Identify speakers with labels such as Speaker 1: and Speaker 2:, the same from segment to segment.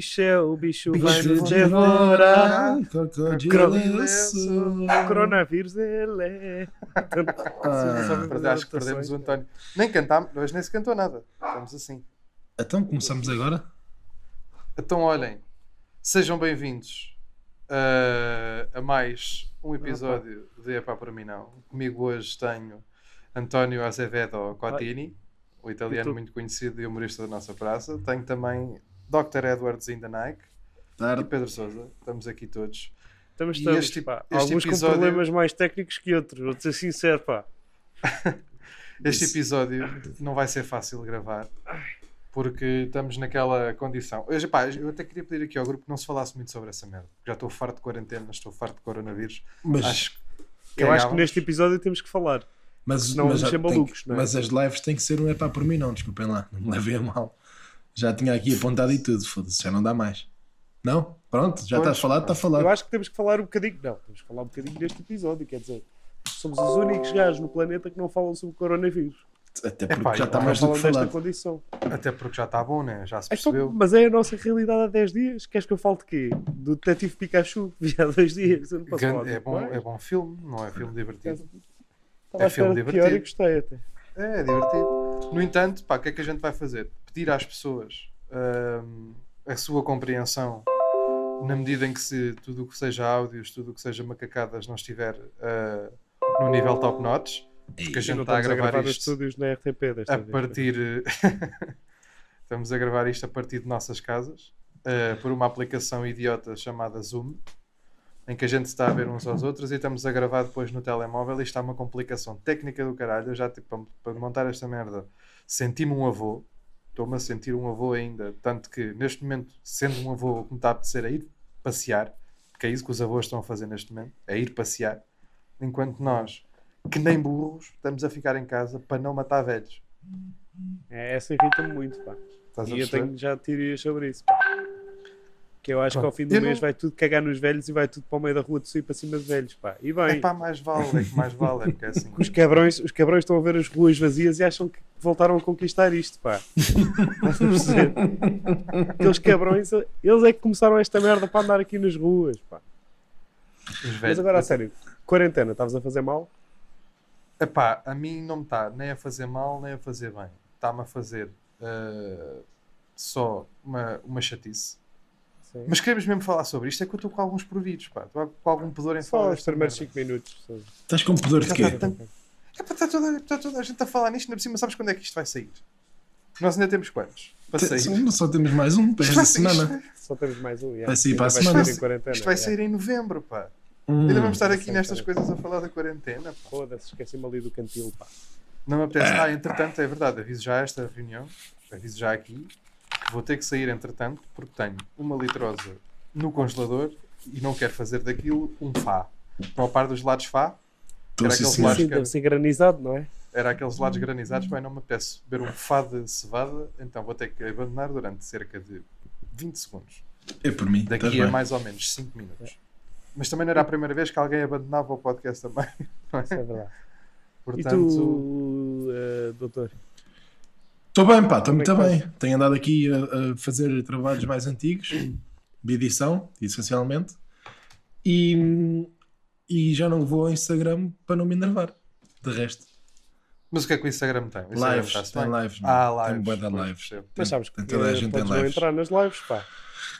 Speaker 1: bicho, é o bicho, vai nos devorar.
Speaker 2: Crocodilo.
Speaker 1: O coronavírus, ele é.
Speaker 2: Ah,
Speaker 3: acho que perdemos o António. Nem cantámos, hoje nem se cantou nada. Estamos assim.
Speaker 2: Então começamos agora?
Speaker 3: Então, olhem, sejam bem-vindos uh, a mais um episódio de Epá para mim não. Comigo hoje tenho António Azevedo Cotini, o italiano muito conhecido e humorista da nossa praça. Tenho também Dr. Edwards in the Nike e
Speaker 2: Tarde.
Speaker 3: Pedro Souza. Estamos aqui todos.
Speaker 1: Estamos,
Speaker 3: E
Speaker 1: estamos,
Speaker 3: este-
Speaker 1: pá.
Speaker 3: este
Speaker 1: Alguns
Speaker 3: episódio-
Speaker 1: com problemas mais técnicos que outros, vou ser sincero, pá.
Speaker 3: Este
Speaker 2: Isso.
Speaker 3: episódio não vai ser fácil de gravar porque estamos naquela condição. Eu, pá, eu até queria pedir aqui ao grupo que não se falasse muito sobre essa merda. Já estou farto de quarentena, estou farto de coronavírus.
Speaker 2: Mas,
Speaker 3: Acho que
Speaker 1: Eu acho que neste episódio temos que falar.
Speaker 2: mas,
Speaker 1: senão
Speaker 2: mas,
Speaker 1: malucos,
Speaker 2: que-
Speaker 1: não é?
Speaker 2: mas as lives têm que ser um epá por mim, não, desculpem lá, não me levem a mal. Já tinha aqui apontado e tudo, foda-se, já não dá mais. Não? Pronto, já está falado, está
Speaker 1: Eu
Speaker 2: falado.
Speaker 1: acho que temos que falar um bocadinho. Não, temos que falar um bocadinho deste episódio, quer dizer. Somos os únicos gajos no planeta que não falam sobre o coronavírus.
Speaker 2: Até porque
Speaker 3: Epá,
Speaker 2: já
Speaker 3: eu
Speaker 2: está
Speaker 3: não
Speaker 2: mais do que falado.
Speaker 1: condição.
Speaker 3: Até porque já está bom, né? Já se
Speaker 1: Então,
Speaker 3: percebeu.
Speaker 1: mas é a nossa realidade há 10 dias. Queres que eu fale de quê? Do Detetive Pikachu, vi há 2 dias. Eu não posso
Speaker 3: Gan-
Speaker 1: falar
Speaker 3: é, bom, é bom filme, não é filme divertido.
Speaker 1: Estava
Speaker 3: é filme
Speaker 1: de pior e
Speaker 3: divertido.
Speaker 1: gostei até.
Speaker 3: É, é divertido. No entanto, pá, o que é que a gente vai fazer? Pedir às pessoas hum, a sua compreensão na medida em que se tudo o que seja áudios, tudo o que seja macacadas não estiver uh, no nível top notch, porque a gente
Speaker 1: não
Speaker 3: está a gravar
Speaker 1: os
Speaker 3: isto
Speaker 1: estúdios na RTP
Speaker 3: a
Speaker 1: vez.
Speaker 3: partir. Estamos a gravar isto a partir de nossas casas eh, por uma aplicação idiota chamada Zoom, em que a gente está a ver uns aos outros e estamos a gravar depois no telemóvel. E isto está uma complicação técnica do caralho. Eu já, tipo, para, para montar esta merda, senti-me um avô. Estou-me a sentir um avô ainda. Tanto que, neste momento, sendo um avô, o que me está a apetecer é ir passear, porque é isso que os avós estão a fazer neste momento: é ir passear. Enquanto nós, que nem burros, estamos a ficar em casa para não matar velhos.
Speaker 1: É, essa irrita-me muito, pá.
Speaker 3: Estás
Speaker 1: E eu tenho já teorias sobre isso, pá. Que eu acho que ao fim do
Speaker 3: Eu
Speaker 1: mês
Speaker 3: não-
Speaker 1: vai tudo cagar nos velhos e vai tudo para o meio da rua de subir para cima de velhos, pá. E bem,
Speaker 3: É pá, mais vale, é que mais vale, é porque é assim.
Speaker 1: os cabrões, os cabrões estão a ver as ruas vazias e acham que voltaram a conquistar isto, pá. Aqueles cabrões, eles é que começaram esta merda para andar aqui nas ruas, pá.
Speaker 3: Os
Speaker 1: Mas
Speaker 3: velhos.
Speaker 1: agora a sério, quarentena, estavas a fazer mal?
Speaker 3: Epá, a mim não me está nem a fazer mal, nem a fazer bem. Está-me a fazer eh, só uma, uma chatice.
Speaker 1: Sim.
Speaker 3: Mas queremos mesmo falar sobre isto, é que eu estou com alguns providos, pá. Estou com algum pudor em falar
Speaker 1: Só os primeiros
Speaker 3: merda.
Speaker 1: 5 minutos. só.
Speaker 2: Estás com pudor de quê?
Speaker 3: está É pá, está toda, está toda a gente a falar nisto, ainda por cima sabes quando é que isto vai sair? Nós ainda temos quantos? Para sair.
Speaker 2: Não só temos mais um para esta semana.
Speaker 1: Só temos mais um.
Speaker 2: Vai sair para a semana.
Speaker 1: sair em quarentena,
Speaker 3: Isto vai
Speaker 1: yeah.
Speaker 3: sair em novembro, pá.
Speaker 2: Hum.
Speaker 3: Ainda vamos estar aqui nestas coisas a falar da quarentena, pá.
Speaker 1: Foda-se, esqueci-me ali do cantil, pá.
Speaker 3: Não me apetece. Ah, entretanto, é verdade, aviso já esta reunião, aviso já aqui, vou ter que sair entretanto, porque tenho uma litrosa no congelador e não quero fazer daquilo um fá. Para o par dos lados fá,
Speaker 2: Estou
Speaker 3: Era
Speaker 2: sim,
Speaker 3: aquele
Speaker 2: senhor.
Speaker 3: lados
Speaker 1: Sim,
Speaker 3: que-
Speaker 1: deve ser granizado, não é?
Speaker 3: era aqueles lados granizados, bem, não me apetece beber um fá de cevada, então vou ter que abandonar durante cerca de 20 segundos.
Speaker 2: É por mim. estás
Speaker 3: Daqui a
Speaker 2: bem.
Speaker 3: mais ou menos 5 minutos. Mas também não era a primeira vez que alguém abandonava o podcast também. não é?
Speaker 1: Isso é verdade. E
Speaker 3: Portanto,
Speaker 1: tu, eh, doutor?
Speaker 2: Estou bem, pá, estou
Speaker 1: é
Speaker 2: muito bem. Tenho andado aqui a, a fazer trabalhos mais antigos, de edição, essencialmente, e, e já não vou ao Instagram para não me enervar. De resto,
Speaker 3: mas o que é que o Instagram tem? O Instagram
Speaker 2: lives, tem
Speaker 3: bem?
Speaker 2: lives,
Speaker 3: Ah,
Speaker 2: mano. tem
Speaker 3: lives.
Speaker 2: de
Speaker 3: pois,
Speaker 2: lives.
Speaker 3: percebo.
Speaker 1: Mas
Speaker 2: Tem-
Speaker 1: sabes que
Speaker 2: tem toda a
Speaker 1: eh,
Speaker 2: gente em
Speaker 1: podes não
Speaker 2: lives.
Speaker 1: entrar nas lives, pá.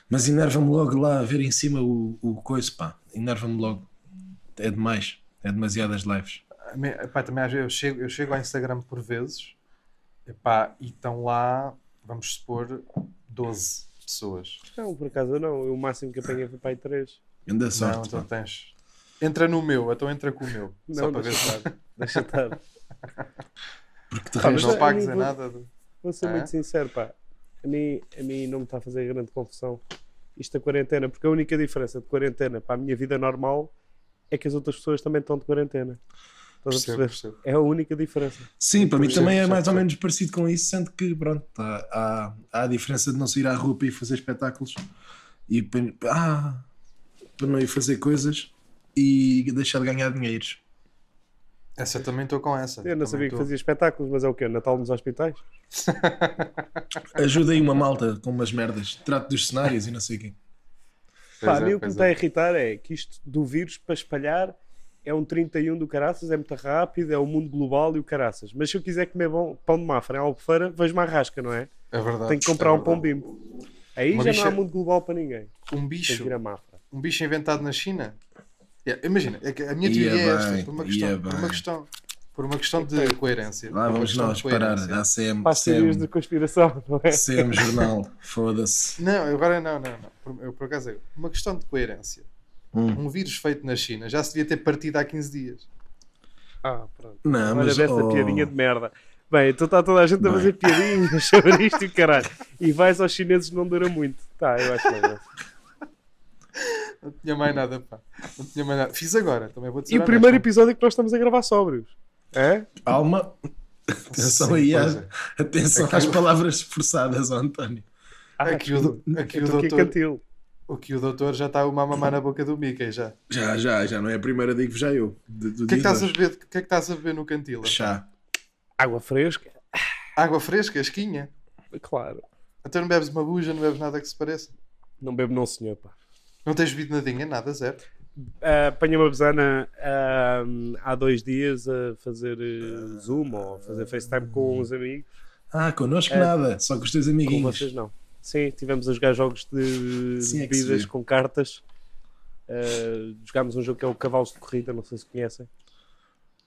Speaker 2: Mas enerva-me logo lá a ver em cima o, o coiso, pá. Enerva-me logo. É demais. É demasiadas lives.
Speaker 3: Epá, também às vezes eu chego, eu chego ao Instagram por vezes epá, e estão lá, vamos supor, 12 pessoas.
Speaker 1: Não, por acaso não. Eu, o máximo que apanhei foi para aí 3.
Speaker 2: Ainda
Speaker 3: não,
Speaker 2: sorte.
Speaker 3: então
Speaker 2: pá.
Speaker 3: tens. Entra no meu, então entra com o meu. só
Speaker 1: Não,
Speaker 3: para ver
Speaker 1: deixa
Speaker 3: se
Speaker 1: estar. Deixa estar.
Speaker 2: Porque
Speaker 1: Pá,
Speaker 3: não
Speaker 1: a
Speaker 3: pagues
Speaker 1: mim
Speaker 3: em
Speaker 1: vou-
Speaker 3: nada. de-
Speaker 1: Vou ser
Speaker 3: Ah,
Speaker 1: muito
Speaker 3: é?
Speaker 1: sincero, pá. A mim, a mim não me está a fazer grande confusão isto da quarentena, porque a única diferença de quarentena para a minha vida normal é que as outras pessoas também estão de quarentena. Estás a
Speaker 3: Percebo,
Speaker 1: perceber?
Speaker 3: percebo.
Speaker 1: É a única diferença.
Speaker 2: Sim, para mim
Speaker 3: Percebo,
Speaker 2: também é
Speaker 3: percebo,
Speaker 2: mais ou menos parecido com isso, sendo que, pronto, há, há, há a diferença de não sair à rua para ir fazer espetáculos e para, ah, para não ir fazer coisas e deixar de ganhar dinheiros.
Speaker 3: Essa também estou com essa.
Speaker 1: Eu não
Speaker 3: Também
Speaker 1: sabia que
Speaker 3: estou.
Speaker 1: fazia espetáculos, mas é o quê? Natal nos hospitais?
Speaker 2: Ajuda aí uma malta com umas merdas. Trato dos cenários e não sei o quê.
Speaker 1: Pá,
Speaker 3: é,
Speaker 1: a mim o que me está a
Speaker 3: é.
Speaker 1: irritar é que isto do vírus para espalhar é um 31 do caraças, é muito rápido, é o mundo global e o caraças. Mas se eu quiser comer bom, pão de mafra em Albufeira, vejo-me à rasca, não é?
Speaker 3: É verdade.
Speaker 1: Tenho que comprar
Speaker 3: é
Speaker 1: um pão bimbo. Aí
Speaker 3: Uma
Speaker 1: já
Speaker 3: bicha-
Speaker 1: não há mundo global para ninguém.
Speaker 3: Um bicho, um bicho inventado na China. Yeah, imagina, é que a minha
Speaker 2: Ia
Speaker 3: teoria é esta,
Speaker 2: bem,
Speaker 3: por uma questão, por uma questão, por uma questão de coerência.
Speaker 2: Lá vamos nós parar. A CM,
Speaker 1: Faz teorias de
Speaker 2: CM,
Speaker 1: conspiração, não é?
Speaker 2: CM Jornal. Foda-se.
Speaker 3: Não, agora não, não, não. Por, eu, por acaso, é uma questão de coerência.
Speaker 2: Hum.
Speaker 3: Um vírus feito na China já se devia ter partido há 15 dias.
Speaker 1: Ah, pronto.
Speaker 2: Não,
Speaker 1: Olha
Speaker 2: mas.
Speaker 1: dessa
Speaker 2: oh,
Speaker 1: piadinha de merda. Bem, então está toda a gente a fazer piadinhas sobre isto e caralho. E vais aos chineses não dura muito. Tá, eu acho legal.
Speaker 3: Não tinha mais nada, pá. Não tinha mais nada. Fiz agora, também vou dizer.
Speaker 1: E o primeiro episódio que nós estamos a gravar sóbrios. É?
Speaker 2: Calma. Atenção
Speaker 3: Sim,
Speaker 2: aí. às-
Speaker 3: é.
Speaker 2: Atenção às palavras forçadas, António.
Speaker 1: Ah,
Speaker 3: Aqui o aqui o doutor-
Speaker 1: cantil.
Speaker 3: O que o doutor já está uma mamar na boca do Mickey já.
Speaker 2: Já, já, já não é a primeira, digo já eu.
Speaker 3: O que é que estás a beber? O que é que estás a beber no cantil?
Speaker 2: Chá.
Speaker 1: Água fresca?
Speaker 3: Água fresca, esquinha.
Speaker 1: Claro.
Speaker 3: Até não bebes uma buja, não bebes nada que se pareça.
Speaker 1: Não bebo não, senhor, pá.
Speaker 3: Não tens bebido nadinha, nada, zero.
Speaker 1: Ah, Apanhei uma besana ah, há dois dias a fazer eh, Zoom ou a fazer FaceTime com uns amigos.
Speaker 2: Ah, connosco
Speaker 1: É.
Speaker 2: nada, só com os teus
Speaker 1: Com
Speaker 2: amiguinhos.
Speaker 1: vocês não. Sim, tivemos a jogar jogos de
Speaker 2: Sim, é
Speaker 1: bebidas
Speaker 2: vê.
Speaker 1: com cartas. Ah, jogámos um jogo que é o Cavalos de Corrida, não sei se conhecem.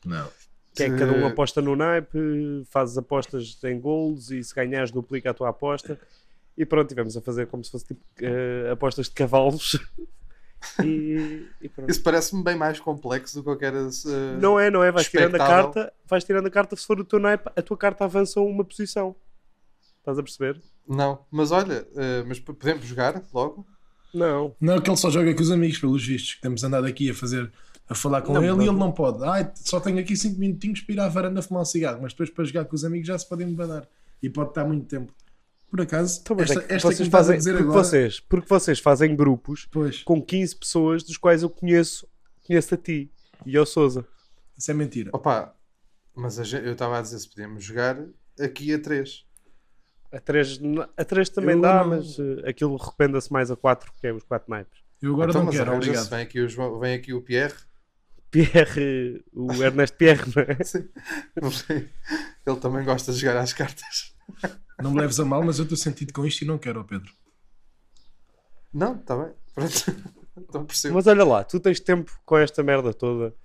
Speaker 2: Não.
Speaker 1: Que é que cada um
Speaker 3: Eh,
Speaker 1: aposta no naipe, fazes apostas em gols e se ganhares duplica a tua aposta. E pronto, tivemos a fazer como se fosse tipo eh, apostas de cavalos. e, e pronto.
Speaker 3: Isso parece-me bem mais complexo do que qualquer. Uh,
Speaker 1: Não é, não é? Vais tirando a carta, vais tirando a carta, se for o teu naipe, a tua carta avança uma posição. Estás a perceber?
Speaker 3: Não, mas olha, uh, mas podemos jogar logo?
Speaker 1: Não.
Speaker 2: Não, que ele só joga com os amigos, pelos vistos. que Temos andado aqui a fazer, a falar com
Speaker 1: Não,
Speaker 2: ele
Speaker 1: mas-
Speaker 2: e ele não pode. Ai, só tenho aqui 5 minutinhos para ir à varanda fumar um cigarro, mas depois para jogar com os amigos já se podem mudar. E pode estar muito tempo. Por acaso,
Speaker 1: Então,
Speaker 2: esta,
Speaker 1: é que
Speaker 2: esta que me
Speaker 1: vocês
Speaker 2: estás a
Speaker 1: fazem,
Speaker 2: dizer
Speaker 1: porque,
Speaker 2: agora.
Speaker 1: vocês, porque vocês fazem grupos
Speaker 2: Pois,
Speaker 1: com 15 pessoas, dos quais eu conheço, conheço a ti e ao Souza.
Speaker 2: isso é mentira.
Speaker 3: Opa, mas a gente- eu estava a dizer se podíamos jogar aqui a 3.
Speaker 1: A 3, a 3 também
Speaker 2: Eu
Speaker 1: dá,
Speaker 2: não-
Speaker 1: mas eh, aquilo recomenda-se mais a 4, que é os 4 naipes.
Speaker 2: Eu agora
Speaker 3: então,
Speaker 2: não quero, obrigado.
Speaker 3: vem aqui, o João- vem aqui o Pierre.
Speaker 1: Pierre, o Ernesto Pierre, não é?
Speaker 3: Sim. Ele também gosta de jogar às cartas.
Speaker 2: Não me leves a mal, mas eu estou sentido com isto e não quero, ó Pedro.
Speaker 3: Não, está bem. Pronto. Então percebo.
Speaker 1: Mas olha lá, tu tens tempo com esta merda toda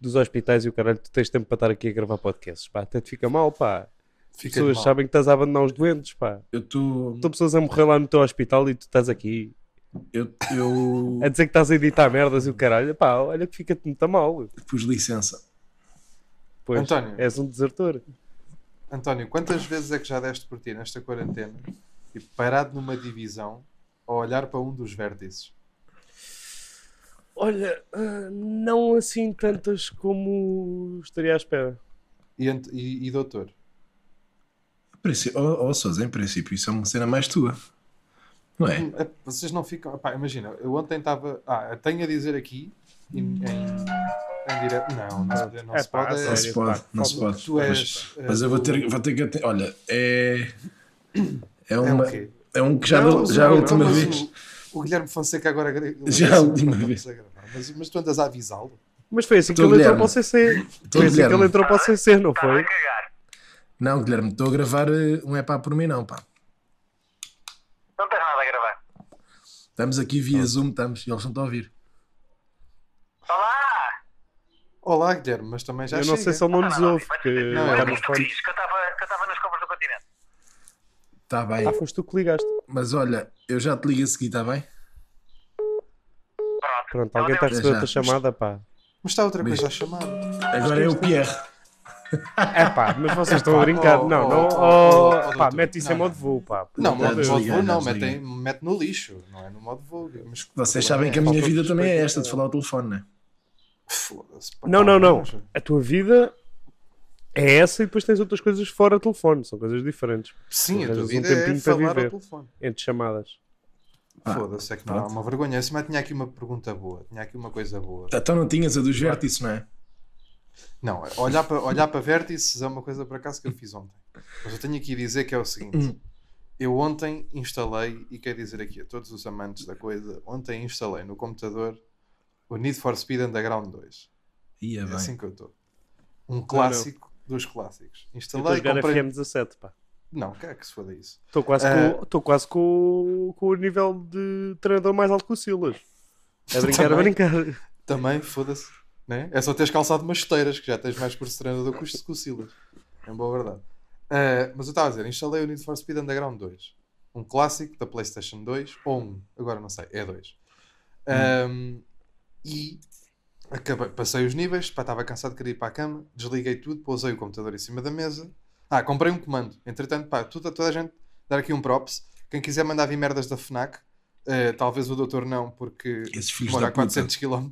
Speaker 1: dos hospitais e o caralho, tu tens tempo para estar aqui a gravar podcasts, pá, até te fica mal, pá. As
Speaker 3: Fica
Speaker 1: pessoas
Speaker 3: mal.
Speaker 1: sabem que estás a abandonar os doentes, pá.
Speaker 2: Eu estou.
Speaker 1: Estão pessoas a morrer lá no teu hospital e tu estás aqui
Speaker 2: Eu, eu
Speaker 1: a dizer que estás a editar merdas e o caralho, pá, olha que fica-te muito mal.
Speaker 2: pus licença.
Speaker 1: Pois,
Speaker 3: António.
Speaker 1: és um desertor.
Speaker 3: António, quantas vezes é que já deste por ti nesta quarentena e parado numa divisão a olhar para um dos vértices?
Speaker 1: Olha, ah, não assim tantas como estaria à espera.
Speaker 3: E, e, e doutor?
Speaker 2: Em princípio- Oh, oh, Sousa, em princípio, isso é uma cena mais tua. Não é?
Speaker 3: É, Vocês não ficam. Epá, imagina, eu ontem estava. Ah, tenho a dizer aqui em, em, em direto. Não, não, se- não
Speaker 1: É
Speaker 3: se
Speaker 1: pá,
Speaker 3: pode.
Speaker 1: a
Speaker 2: Não
Speaker 3: é-
Speaker 2: se pode, não se pode.
Speaker 3: Tu és.
Speaker 2: Mas eu vou ter, vou ter que. Olha, é. É,
Speaker 3: É
Speaker 2: uma,
Speaker 3: um quê?
Speaker 2: é um que já,
Speaker 3: Não,
Speaker 2: já a
Speaker 3: não,
Speaker 2: última
Speaker 3: mas
Speaker 2: vez.
Speaker 3: O, o Guilherme Fonseca agora.
Speaker 2: Já a
Speaker 3: não
Speaker 2: última vez.
Speaker 3: Mas, mas tu andas a avisá-lo?
Speaker 1: Mas foi assim que ele entrou para o CC. Foi assim que ele entrou para o CC, não
Speaker 4: Estava
Speaker 1: foi?
Speaker 2: Não, Guilherme, estou a gravar eh, um é pá por mim, não, pá.
Speaker 4: Não tens nada a gravar.
Speaker 2: Estamos aqui via Zoom, estamos, e eles não estão a ouvir.
Speaker 4: Olá!
Speaker 3: Olá, Guilherme, mas também já
Speaker 1: Eu não
Speaker 3: chega.
Speaker 1: sei se ele não nos ouve, porque
Speaker 3: Não, é
Speaker 1: nos fones.
Speaker 4: que eu estava que eu estava nas compras do continente.
Speaker 2: Está bem.
Speaker 1: Ah, foste tu que ligaste.
Speaker 2: Mas olha, eu já te ligo a seguir, está bem?
Speaker 4: Pronto.
Speaker 1: Pronto,
Speaker 4: Ela
Speaker 1: alguém está a receber outra chamada, pá.
Speaker 3: Mas está outra coisa a chamar.
Speaker 2: Agora é o Pierre.
Speaker 1: É pá, mas vocês estão a brincar.
Speaker 3: oh,
Speaker 1: não,
Speaker 3: oh,
Speaker 1: não.
Speaker 3: oh,
Speaker 1: pá, mete isso em
Speaker 3: Não,
Speaker 1: modo voo, pá.
Speaker 3: Não,
Speaker 2: Já
Speaker 3: modo, voo não, metem, mete no lixo, não é no modo voo. Mas
Speaker 2: Vocês sabem
Speaker 3: problema
Speaker 2: que a
Speaker 3: é
Speaker 2: minha vida também é esta, de falar ao telefone, né?
Speaker 1: Não, não, não.
Speaker 3: mas-
Speaker 1: A tua vida é essa e depois tens outras coisas fora telefone. São coisas diferentes.
Speaker 3: Sim, a tua
Speaker 1: Arranjas um
Speaker 3: vida é
Speaker 1: tempinho para
Speaker 3: falar ao
Speaker 1: viver.
Speaker 3: telefone.
Speaker 1: Entre chamadas.
Speaker 2: Pá,
Speaker 3: Foda-se, é que não
Speaker 2: pronto.
Speaker 3: uma vergonha. Assim, mas tinha aqui uma pergunta boa, tinha aqui uma coisa boa.
Speaker 2: Então não tinhas a dos vértices, não é?
Speaker 3: Não, olhar para, olhar para vértices é uma coisa por acaso que eu fiz ontem. Mas eu tenho aqui a dizer que é o seguinte: eu ontem instalei, e quero dizer aqui a todos os amantes da coisa, ontem instalei no computador o Need for Speed Underground 2.
Speaker 2: Ia
Speaker 3: É
Speaker 2: bem.
Speaker 3: assim que eu estou. Um clássico dos clássicos.
Speaker 1: Eu estou a
Speaker 3: Instalei,
Speaker 1: jogar
Speaker 3: comprei.
Speaker 1: FM17, pá.
Speaker 3: Não, que é que se foda isso?
Speaker 1: Estou quase,
Speaker 3: Ah.
Speaker 1: com, estou quase com, com o nível de treinador mais alto que o Silas. É brincar, a
Speaker 3: Também.
Speaker 1: brincar.
Speaker 3: Também, foda-se. Né? É só teres calçado umas esteiras, que já tens mais curso de treinador que o que o Silas. É boa verdade. Ah, mas eu estava a dizer, instalei o Need for Speed Underground 2. Um clássico da PlayStation 2, ou um, agora não sei, é 2. Ahm, e acabei, passei os níveis, pá, estava cansado de querer ir para a cama, desliguei tudo, pousei o computador em cima da mesa. Ah, comprei um comando. Entretanto, pá, toda, toda a gente dar aqui um props. Quem quiser mandar vir merdas da FNAC, eh, talvez o doutor não, porque
Speaker 2: Esses
Speaker 3: mora a
Speaker 2: puta.
Speaker 3: 400 km.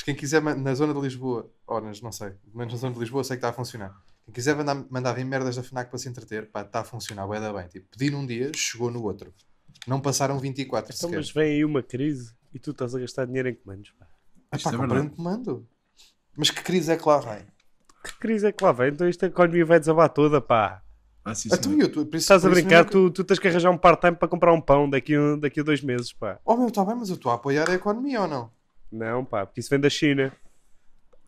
Speaker 3: Mas quem quiser na zona de Lisboa, ou nas, não sei, menos na zona de Lisboa, sei que está a funcionar. Quem quiser mandar, mandar vir merdas da FNAC para se entreter, pá, está a funcionar, bué da bem. Tipo, pedi num dia, chegou no outro. Não passaram 24
Speaker 1: Então,
Speaker 3: sequer.
Speaker 1: mas vem aí uma crise e tu estás a gastar dinheiro em comandos, pá.
Speaker 3: Ah, pá,
Speaker 2: é
Speaker 3: um comando. Mas que crise é que lá vem?
Speaker 1: Que crise é que lá vem? Então esta economia vai desabar toda, pá.
Speaker 2: Ah, sim,
Speaker 3: Então,
Speaker 2: senhor.
Speaker 3: eu, tu- por isso-
Speaker 1: Estás a brincar, tu, tu tens que arranjar um part-time para comprar um pão daqui, daqui a dois meses, pá.
Speaker 3: Oh meu, está bem, mas eu estou a apoiar a economia ou não?
Speaker 1: Não, pá, porque isso vem da China.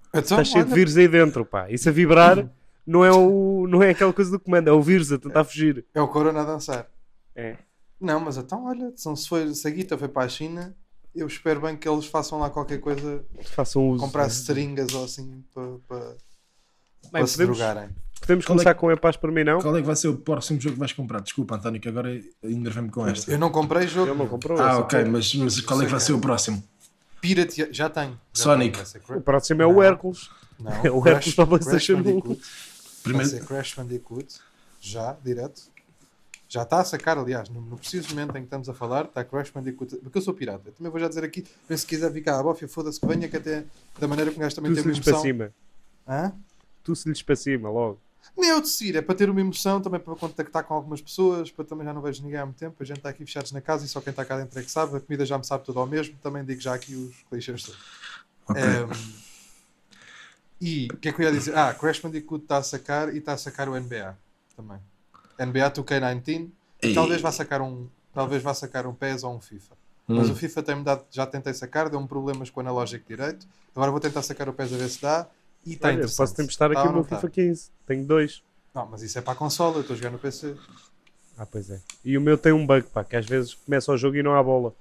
Speaker 3: Então,
Speaker 1: Está cheio de
Speaker 3: olha,
Speaker 1: vírus aí dentro, pá. Isso a vibrar não é, o, não é aquela coisa do comando, é o vírus a tentar fugir.
Speaker 3: É o Corona a dançar.
Speaker 1: É.
Speaker 3: Não, mas então, olha, se, foi, se a guita foi para a China, eu espero bem que eles façam lá qualquer coisa,
Speaker 1: Façam uso.
Speaker 3: comprar
Speaker 1: né?
Speaker 3: seringas ou assim para, para,
Speaker 1: Bem,
Speaker 3: para se
Speaker 1: podemos,
Speaker 3: drogarem.
Speaker 1: podemos
Speaker 2: Qual é
Speaker 1: começar com a paz para mim, não?
Speaker 2: Qual é que vai ser o próximo jogo que vais comprar? Desculpa, António, que agora enervei-me com esta.
Speaker 3: Eu não comprei jogo.
Speaker 1: Ele não comprou.
Speaker 2: Ah, ok, mas, mas qual é que vai ser o próximo?
Speaker 3: Piratea... Já tenho. Já
Speaker 2: Sonic.
Speaker 3: tenho,
Speaker 1: O próximo é o. Hércules.
Speaker 3: Não,
Speaker 1: É o Hércules para PlayStation
Speaker 3: Crash Bandicoot. Vai
Speaker 2: Primeiro,
Speaker 3: ser Crash Bandicoot. Já, direto. Já está a sacar, aliás, no, no preciso momento em que estamos a falar, está Crash Bandicoot. Porque eu sou pirata. Eu também vou já dizer aqui, se quiser ficar à bofia, foda-se que venha, que até da maneira que o gajo também
Speaker 1: Tu
Speaker 3: tem
Speaker 1: se lhes para cima.
Speaker 3: Hã?
Speaker 1: Tu se lhes para cima, logo.
Speaker 3: Nem é o decidir, é para ter uma emoção, também para contactar com algumas pessoas, para também já não vejo ninguém há muito tempo. A gente está aqui fechados na casa e só quem está cá dentro é que sabe. A comida já me sabe tudo ao mesmo. Também digo já aqui os clichês todos.
Speaker 2: ok.
Speaker 3: Ehm, e o que é que eu ia dizer? Ah, Crash Bandicoot está a sacar e está a sacar o NBA também. NBA 2K19
Speaker 2: Ei.
Speaker 3: talvez vá sacar um talvez vá sacar um PES ou um FIFA. Mas
Speaker 2: Hum.
Speaker 3: o FIFA tem-me dado, já tentei sacar, deu-me problemas com o analógico direito. Agora vou tentar sacar o PES a ver se dá. E está
Speaker 1: Olha, posso te emprestar
Speaker 3: Tá
Speaker 1: aqui
Speaker 3: ou
Speaker 1: o meu
Speaker 3: não tá?
Speaker 1: FIFA 15. Tenho dois.
Speaker 3: Não, mas isso é para a consola, eu estou a jogar no PC.
Speaker 1: Ah, pois é. E o meu tem um bug, pá, que às vezes começa o jogo e não há bola.